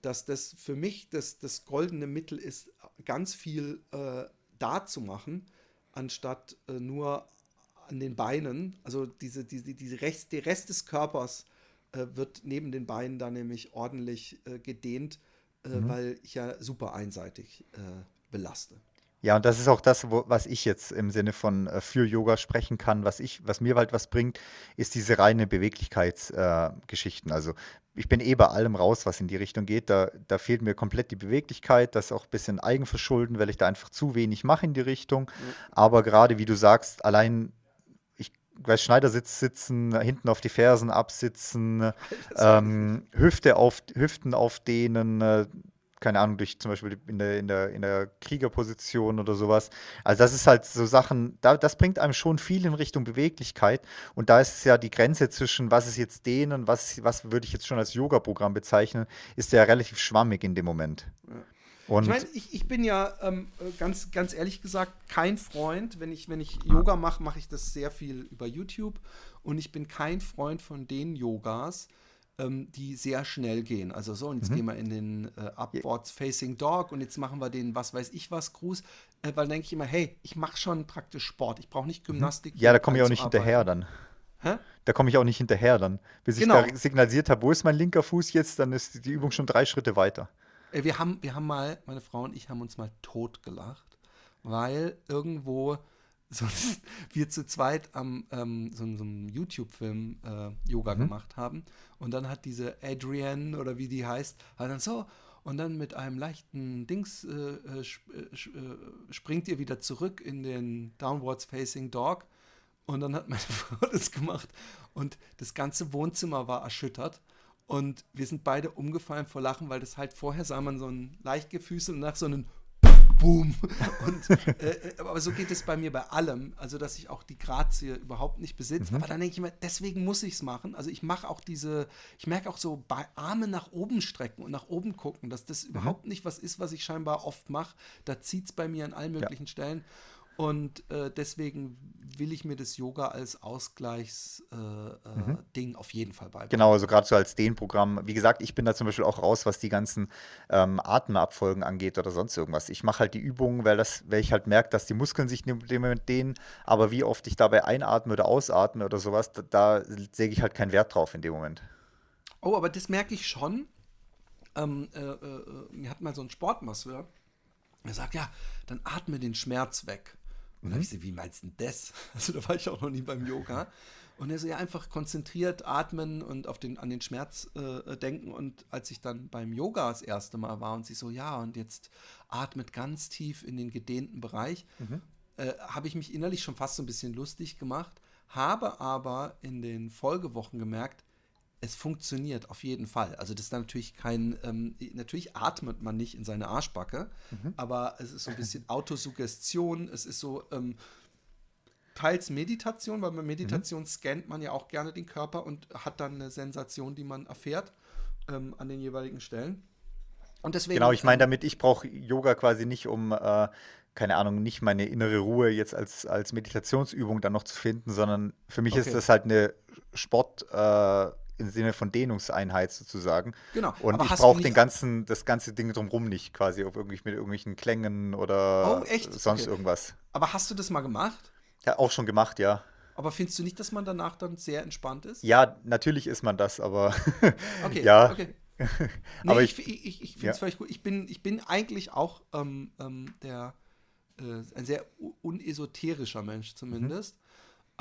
dass das für mich das, das goldene Mittel ist, ganz viel äh, da zu machen, anstatt äh, nur an den Beinen. Also diese, diese, diese Rest, der Rest des Körpers äh, wird neben den Beinen dann nämlich ordentlich äh, gedehnt, äh, mhm. weil ich ja super einseitig äh, belaste. Ja, und das ist auch das, wo, was ich jetzt im Sinne von äh, für Yoga sprechen kann. Was ich, was mir halt was bringt, ist diese reine Beweglichkeitsgeschichten. Äh, also ich bin eh bei allem raus, was in die Richtung geht. Da, da fehlt mir komplett die Beweglichkeit, das ist auch ein bisschen Eigenverschulden, weil ich da einfach zu wenig mache in die Richtung. Mhm. Aber gerade wie du sagst, allein ich weiß, Schneidersitz sitzen, hinten auf die Fersen absitzen, [LAUGHS] ähm, Hüfte auf, Hüften aufdehnen, äh, keine Ahnung, durch zum Beispiel in der, in der, in der Kriegerposition oder sowas. Also das ist halt so Sachen, da, das bringt einem schon viel in Richtung Beweglichkeit. Und da ist ja die Grenze zwischen, was ist jetzt denen, was, was würde ich jetzt schon als Yoga-Programm bezeichnen, ist ja relativ schwammig in dem Moment. Ja. Und ich meine, ich, ich bin ja ähm, ganz, ganz ehrlich gesagt kein Freund. Wenn ich, wenn ich Yoga mache, mache ich das sehr viel über YouTube. Und ich bin kein Freund von den Yogas, ähm, die sehr schnell gehen. Also so, und jetzt mhm. gehen wir in den äh, Upwards Facing Dog und jetzt machen wir den was weiß ich was Gruß, äh, weil denke ich immer, hey, ich mache schon praktisch Sport, ich brauche nicht mhm. Gymnastik. Ja, da komme ich auch nicht hinterher dann. Hä? Da komme ich auch nicht hinterher dann. Bis genau. ich da signalisiert habe, wo ist mein linker Fuß jetzt, dann ist die Übung schon drei Schritte weiter. Äh, wir haben, wir haben mal, meine Frau und ich haben uns mal totgelacht, weil irgendwo so, [LAUGHS] wir zu zweit am ähm, so, so einem YouTube-Film äh, Yoga mhm. gemacht haben. Und dann hat diese Adrienne oder wie die heißt, hat dann so, und dann mit einem leichten Dings äh, äh, äh, springt ihr wieder zurück in den Downwards Facing Dog. Und dann hat meine [LAUGHS] Frau das gemacht und das ganze Wohnzimmer war erschüttert. Und wir sind beide umgefallen vor Lachen, weil das halt vorher sah man so ein Leichtgefüßel und nach so einem Boom. [LAUGHS] Und, äh, äh, aber so geht es bei mir bei allem. Also, dass ich auch die Grazie überhaupt nicht besitze. Mhm. Aber dann denke ich immer, deswegen muss ich es machen. Also, ich mache auch diese, ich merke auch so bei Arme nach oben strecken und nach oben gucken, dass das mhm. überhaupt nicht was ist, was ich scheinbar oft mache. Da zieht es bei mir an allen möglichen ja. Stellen. Und äh, deswegen will ich mir das Yoga als Ausgleichsding äh, äh, mhm. auf jeden Fall beibringen. Genau, also gerade so als Dehnprogramm. Wie gesagt, ich bin da zum Beispiel auch raus, was die ganzen ähm, Atemabfolgen angeht oder sonst irgendwas. Ich mache halt die Übungen, weil, das, weil ich halt merke, dass die Muskeln sich in dem Moment dehnen. Aber wie oft ich dabei einatme oder ausatme oder sowas, da, da säge ich halt keinen Wert drauf in dem Moment. Oh, aber das merke ich schon. Ähm, äh, äh, mir hat mal so ein Sportmasseur, er sagt, ja, dann atme den Schmerz weg. Und dann habe ich gesagt, wie meinst du denn das? [LAUGHS] Also da war ich auch noch nie beim Yoga. Und er so, ja, einfach konzentriert atmen und auf den, an den Schmerz äh, denken. Und als ich dann beim Yoga das erste Mal war und sie so, ja, und jetzt atmet ganz tief in den gedehnten Bereich, mhm. äh, habe ich mich innerlich schon fast so ein bisschen lustig gemacht, habe aber in den Folgewochen gemerkt, es funktioniert auf jeden Fall. Also das ist natürlich kein, ähm, natürlich atmet man nicht in seine Arschbacke, mhm. aber es ist so ein bisschen Autosuggestion, es ist so ähm, teils Meditation, weil bei Meditation mhm. scannt man ja auch gerne den Körper und hat dann eine Sensation, die man erfährt ähm, an den jeweiligen Stellen. Und deswegen, genau, ich meine damit, ich brauche Yoga quasi nicht, um, äh, keine Ahnung, nicht meine innere Ruhe jetzt als, als Meditationsübung dann noch zu finden, sondern für mich okay. ist das halt eine Sport- äh, im Sinne von Dehnungseinheit sozusagen. Genau. Und Aber ich brauche den ganzen, das ganze Ding drumherum nicht, quasi, ob irgendwie mit irgendwelchen Klängen oder oh, sonst okay. irgendwas. Aber hast du das mal gemacht? Ja, auch schon gemacht, ja. Aber findest du nicht, dass man danach dann sehr entspannt ist? Ja, natürlich ist man das, aber [LAUGHS] okay, ja. Okay. [LAUGHS] nee, aber ich, ich, ich, ich finde es ja. völlig gut. Ich bin, ich bin eigentlich auch ähm, ähm, der, äh, ein sehr unesoterischer Mensch zumindest. Mhm.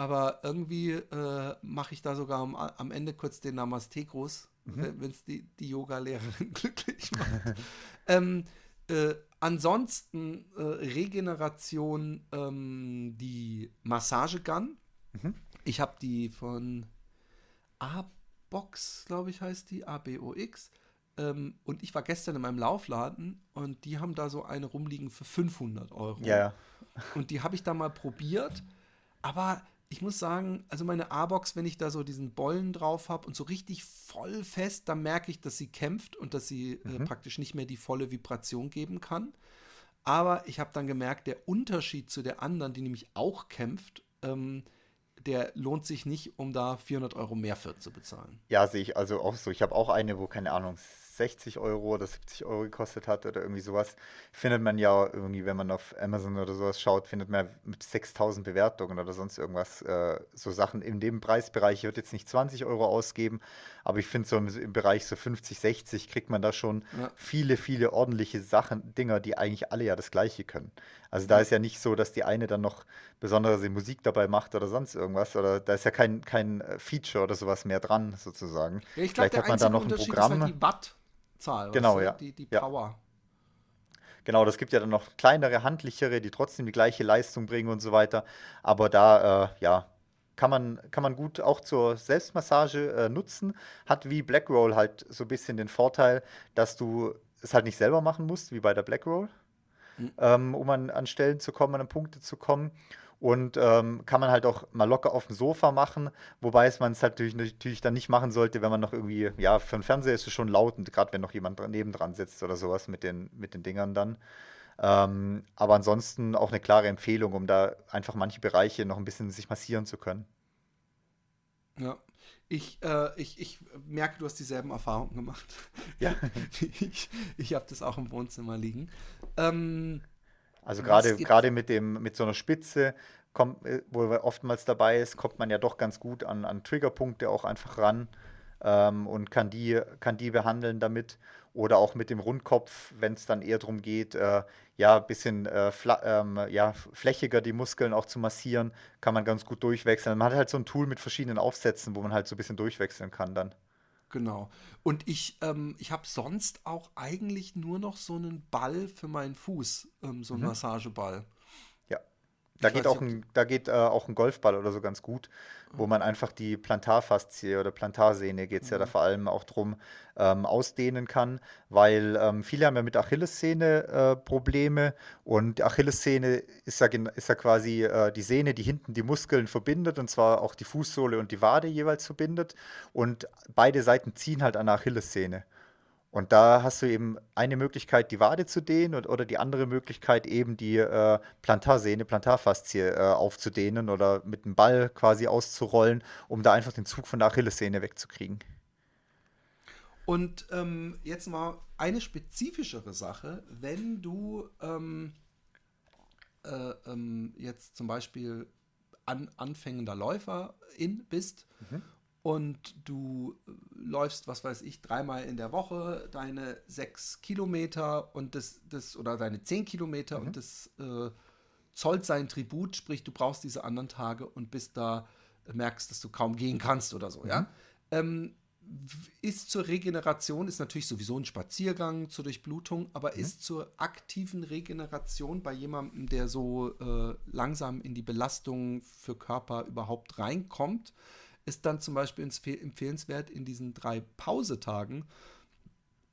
Aber irgendwie äh, mache ich da sogar am, am, Ende kurz den Namaste-Gruß, mhm. wenn es die, die Yoga-Lehrerin [LAUGHS] glücklich macht. [LAUGHS] ähm, äh, ansonsten äh, Regeneration, ähm, die Massagegun. Mhm. Ich habe die von A-Box, glaube ich, heißt die, A-B-O-X. Ähm, und ich war gestern in meinem Laufladen und die haben da so eine rumliegen für 500 Euro. Ja. Und die habe ich da mal probiert. Aber ich muss sagen, also meine A-Box, wenn ich da so diesen Bollen drauf habe und so richtig voll fest, dann merke ich, dass sie kämpft und dass sie äh, mhm. äh, praktisch nicht mehr die volle Vibration geben kann. Aber ich habe dann gemerkt, der Unterschied zu der anderen, die nämlich auch kämpft, ähm, der lohnt sich nicht, um da 400 Euro mehr für zu bezahlen. Ja, sehe ich also auch so. Ich habe auch eine, wo, keine Ahnung, 60 Euro oder 70 Euro gekostet hat oder irgendwie sowas, findet man ja irgendwie, wenn man auf Amazon oder sowas schaut, findet man mit 6000 Bewertungen oder sonst irgendwas äh, so Sachen in dem Preisbereich. Ich würde jetzt nicht 20 Euro ausgeben, aber ich finde so im, im, Bereich so 50, 60 kriegt man da schon ja. viele, viele ordentliche Sachen, Dinger, die eigentlich alle ja das Gleiche können. Also da ist ja nicht so, dass die eine dann noch besondere Musik dabei macht oder sonst irgendwas. Oder da ist ja kein, kein äh, Feature oder sowas mehr dran, sozusagen. Ja, glaub, Vielleicht hat man da noch ein Programm. Ist halt die Watt Zahl. Genau, ja. Die, die Power. Ja. Genau, das gibt ja dann noch kleinere, handlichere, die trotzdem die gleiche Leistung bringen und so weiter. Aber da, äh, ja, kann man, kann man gut auch zur Selbstmassage äh, nutzen. Hat wie Blackroll halt so ein bisschen den Vorteil, dass du es halt nicht selber machen musst, wie bei der Blackroll, mhm. ähm, um an, an Stellen zu kommen, an Punkte zu kommen. Und ähm, kann man halt auch mal locker auf dem Sofa machen, wobei es man es halt natürlich, natürlich dann nicht machen sollte, wenn man noch irgendwie, ja, für den Fernseher ist es schon laut und gerade wenn noch jemand nebendran sitzt oder sowas mit den, mit den Dingern dann. Ähm, aber ansonsten auch eine klare Empfehlung, um da einfach manche Bereiche noch ein bisschen sich massieren zu können. Ja, ich, äh, ich, ich merke, du hast dieselben Erfahrungen gemacht. Ja. [LAUGHS] ich ich habe das auch im Wohnzimmer liegen. Ähm, also gerade gerade mit dem mit so einer Spitze, kommt, äh, wo oftmals dabei ist, kommt man ja doch ganz gut an, an Triggerpunkte auch einfach ran ähm, und kann die, kann die behandeln damit. Oder auch mit dem Rundkopf, wenn es dann eher darum geht, äh, ja, ein bisschen äh, ähm, ja, flächiger die Muskeln auch zu massieren, kann man ganz gut durchwechseln. Man hat halt so ein Tool mit verschiedenen Aufsätzen, wo man halt so ein bisschen durchwechseln kann dann. Genau. Und ich, ähm, ich habe sonst auch eigentlich nur noch so einen Ball für meinen Fuß, ähm, so einen Mhm. Massageball. Da Ich geht auch ein, da geht äh, auch ein Golfball oder so ganz gut, wo man einfach die Plantarfaszie oder Plantarsehne geht es ja da vor allem auch drum, ähm, ausdehnen kann, weil ähm, viele haben ja mit Achillessehne äh, Probleme und die Achillessehne ist ja, ist ja quasi äh, die Sehne, die hinten die Muskeln verbindet und zwar auch die Fußsohle und die Wade jeweils verbindet und beide Seiten ziehen halt an der Achillessehne. Und da hast du eben eine Möglichkeit, die Wade zu dehnen und, oder die andere Möglichkeit, eben die äh, Plantarsehne, Plantarfaszie äh, aufzudehnen oder mit dem Ball quasi auszurollen, um da einfach den Zug von der Achillessehne wegzukriegen. Und ähm, jetzt mal eine spezifischere Sache, wenn du ähm, äh, ähm, jetzt zum Beispiel an, anfängender Läuferin bist und du äh, läufst, was weiß ich, dreimal in der Woche deine sechs Kilometer und das, das oder deine zehn Kilometer und das äh, zollt sein Tribut, sprich, du brauchst diese anderen Tage und bist da, merkst, dass du kaum gehen kannst oder so, ja. Ähm, ist zur Regeneration, ist natürlich sowieso ein Spaziergang zur Durchblutung, aber ist zur aktiven Regeneration bei jemandem, der so äh, langsam in die Belastung für Körper überhaupt reinkommt, ist dann zum Beispiel empfe- empfehlenswert in diesen drei Pausetagen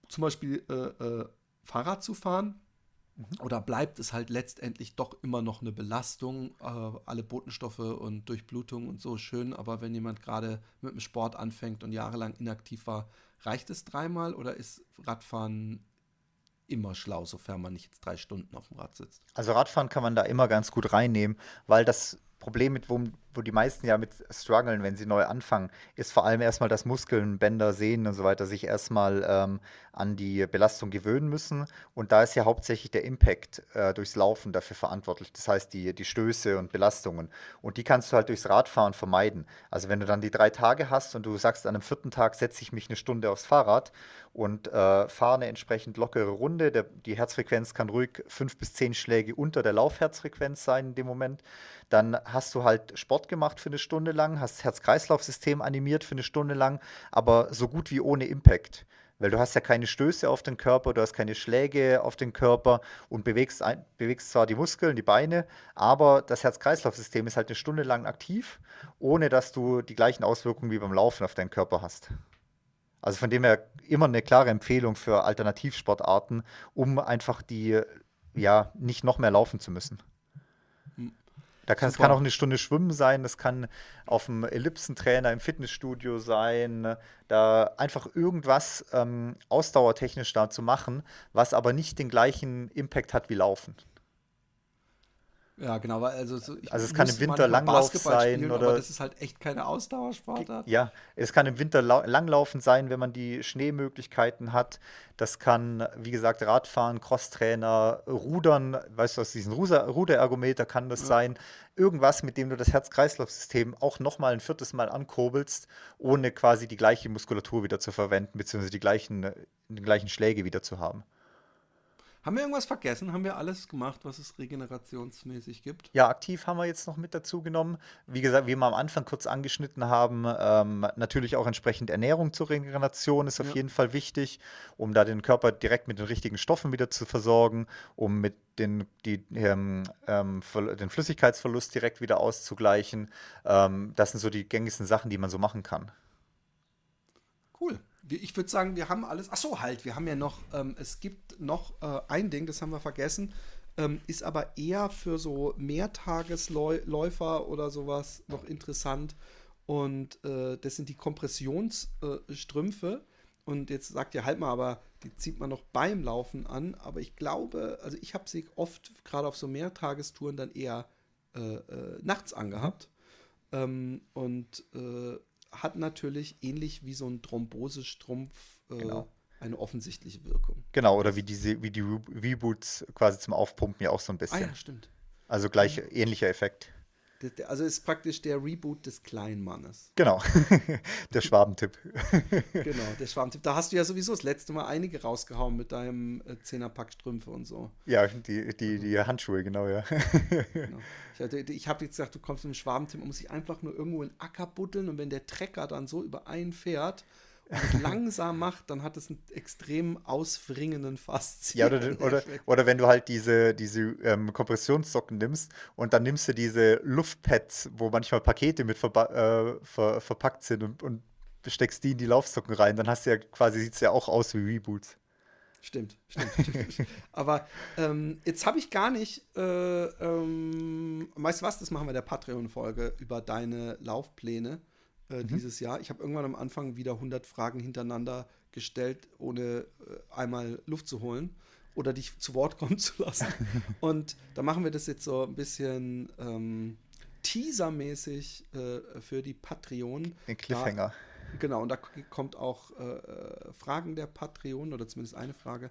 zum Beispiel äh, äh, Fahrrad zu fahren. Oder bleibt es halt letztendlich doch immer noch eine Belastung, äh, alle Botenstoffe und Durchblutung und so schön, aber wenn jemand gerade mit dem Sport anfängt und jahrelang inaktiv war, reicht es dreimal oder ist Radfahren immer schlau, sofern man nicht jetzt drei Stunden auf dem Rad sitzt? Also Radfahren kann man da immer ganz gut reinnehmen, weil das Problem, mit wo, die meisten ja mit strugglen, wenn sie neu anfangen, ist vor allem erstmal, dass Muskeln, Bänder, Sehnen und so weiter sich erstmal ähm, an die Belastung gewöhnen müssen. Und da ist ja hauptsächlich der Impact äh, durchs Laufen dafür verantwortlich. Das heißt, die, die Stöße und Belastungen. Und die kannst du halt durchs Radfahren vermeiden. Also wenn du dann die drei Tage hast und du sagst, an dem vierten Tag setze ich mich eine Stunde aufs Fahrrad und äh, fahre eine entsprechend lockere Runde, der, die Herzfrequenz kann ruhig fünf bis zehn Schläge unter der Laufherzfrequenz sein in dem Moment, dann hast du halt Sport gemacht für eine Stunde lang, hast das Herz-Kreislauf-System animiert für eine Stunde lang, aber so gut wie ohne Impact. Weil du hast ja keine Stöße auf den Körper, du hast keine Schläge auf den Körper und bewegst, ein, bewegst zwar die Muskeln, die Beine, aber das Herz-Kreislauf-System ist halt eine Stunde lang aktiv, ohne dass du die gleichen Auswirkungen wie beim Laufen auf deinen Körper hast. Also von dem her immer eine klare Empfehlung für Alternativsportarten, um einfach die, ja, nicht noch mehr laufen zu müssen. Da kann, es kann auch eine Stunde Schwimmen sein, das kann auf dem Ellipsentrainer im Fitnessstudio sein, da einfach irgendwas ähm, ausdauertechnisch da zu machen, was aber nicht den gleichen Impact hat wie Laufen. Ja, genau, weil also, so, ich Also es kann im Winter Langlauf sein spielen, oder- aber das ist halt echt keine Ausdauersportart. Ja, es kann im Winter lau- langlaufen sein, wenn man die Schneemöglichkeiten hat. Das kann, wie gesagt, Radfahren, Crosstrainer, Rudern, weißt du, aus diesem Ruder Ruderergometer kann das sein. Irgendwas, mit dem du das Herz-Kreislauf-System auch nochmal ein viertes Mal ankurbelst, ohne quasi die gleiche Muskulatur wieder zu verwenden, beziehungsweise die gleichen, die gleichen Schläge wieder zu haben. Haben wir irgendwas vergessen? Haben wir alles gemacht, was es regenerationsmäßig gibt? Ja, aktiv haben wir jetzt noch mit dazu genommen. Wie gesagt, wie wir am Anfang kurz angeschnitten haben, ähm, natürlich auch entsprechend Ernährung zur Regeneration ist auf Ja. jeden Fall wichtig, um da den Körper direkt mit den richtigen Stoffen wieder zu versorgen, um mit den, die, ähm, ähm, den Flüssigkeitsverlust direkt wieder auszugleichen. Ähm, das sind so die gängigsten Sachen, die man so machen kann. Cool. Ich würde sagen, wir haben alles. Ach so, halt, wir haben ja noch, ähm, es gibt noch äh, ein Ding, das haben wir vergessen, ähm, ist aber eher für so Mehrtagesläufer oder sowas noch interessant. Und äh, das sind die Kompressionsstrümpfe. Und jetzt sagt ihr halt mal, aber die zieht man noch beim Laufen an. Aber ich glaube, also ich habe sie oft gerade auf so Mehrtagestouren dann eher äh, äh, nachts angehabt. Ähm, und äh, hat natürlich ähnlich wie so ein Thrombosestrumpf äh, Genau. eine offensichtliche Wirkung. Genau, oder wie diese, wie die Re- Reboots quasi zum Aufpumpen ja auch so ein Ah bisschen. ja, stimmt. Also gleich ähnlicher Effekt. Also ist praktisch der Reboot des kleinen Mannes. [LAUGHS] [LAUGHS] Genau, der Schwabentipp. Genau, der Schwarmtipp. Da hast du ja sowieso das letzte Mal einige rausgehauen mit deinem äh, Zehnerpack Strümpfe und so. Ja, die, die, die Handschuhe, genau, ja. Genau. Ich, ich habe jetzt gesagt, du kommst mit dem Schwarmtipp und muss ich einfach nur irgendwo in Acker buddeln und wenn der Trecker dann so über einen fährt [LAUGHS] langsam macht, dann hat es einen extrem auswringenden Faszien. Ja, oder, [LAUGHS] oder, oder wenn du halt diese, diese ähm, Kompressionssocken nimmst und dann nimmst du diese Luftpads, wo manchmal Pakete mit äh, ver verpackt sind und, und steckst die in die Laufsocken rein, dann hast du ja quasi, sieht es ja auch aus wie Reboots. Stimmt, stimmt. stimmt. [LAUGHS] Aber ähm, jetzt habe ich gar nicht, äh, ähm, weißt du was, das machen wir der Patreon-Folge über deine Laufpläne äh, mhm. dieses Jahr. Ich habe irgendwann am Anfang wieder 100 Fragen hintereinander gestellt, ohne äh, einmal Luft zu holen oder dich zu Wort kommen zu lassen. [LAUGHS] Und da machen wir das jetzt so ein bisschen ähm, teasermäßig äh, für die Patreon. Den Cliffhanger. Da, Genau, und da kommt auch äh, äh, Fragen der Patreon oder zumindest eine Frage.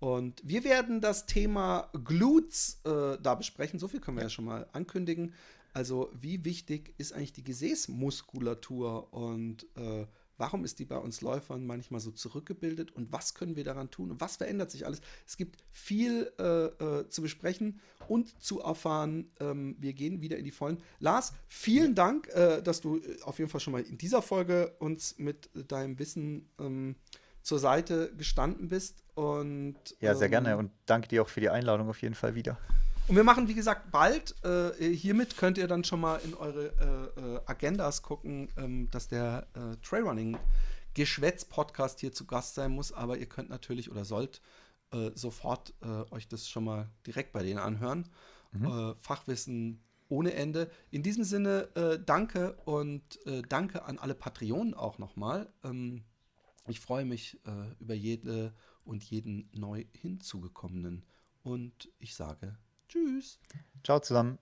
Und wir werden das Thema Glutes äh, da besprechen. So viel können wir ja schon mal ankündigen. Also, wie wichtig ist eigentlich die Gesäßmuskulatur und äh, Warum ist die bei uns Läufern manchmal so zurückgebildet und was können wir daran tun und was verändert sich alles? Es gibt viel äh, äh, zu besprechen und zu erfahren. Ähm, wir gehen wieder in die Vollen. Lars, vielen Dank, äh, dass du äh, auf jeden Fall schon mal in dieser Folge uns mit deinem Wissen ähm, zur Seite gestanden bist. Und, ja, sehr ähm, gerne und danke dir auch für die Einladung auf jeden Fall wieder. Und wir machen, wie gesagt, bald. Äh, hiermit könnt ihr dann schon mal in eure äh, äh Agendas gucken, ähm, dass der äh, Trailrunning Geschwätz-Podcast hier zu Gast sein muss. Aber ihr könnt natürlich oder sollt äh, sofort äh, euch das schon mal direkt bei denen anhören. Mhm. Fachwissen ohne Ende. In diesem Sinne, danke und danke an alle Patreonen auch nochmal. Ähm, ich freue mich über jede und jeden neu hinzugekommenen. Und ich sage Tschüss. Ciao zusammen.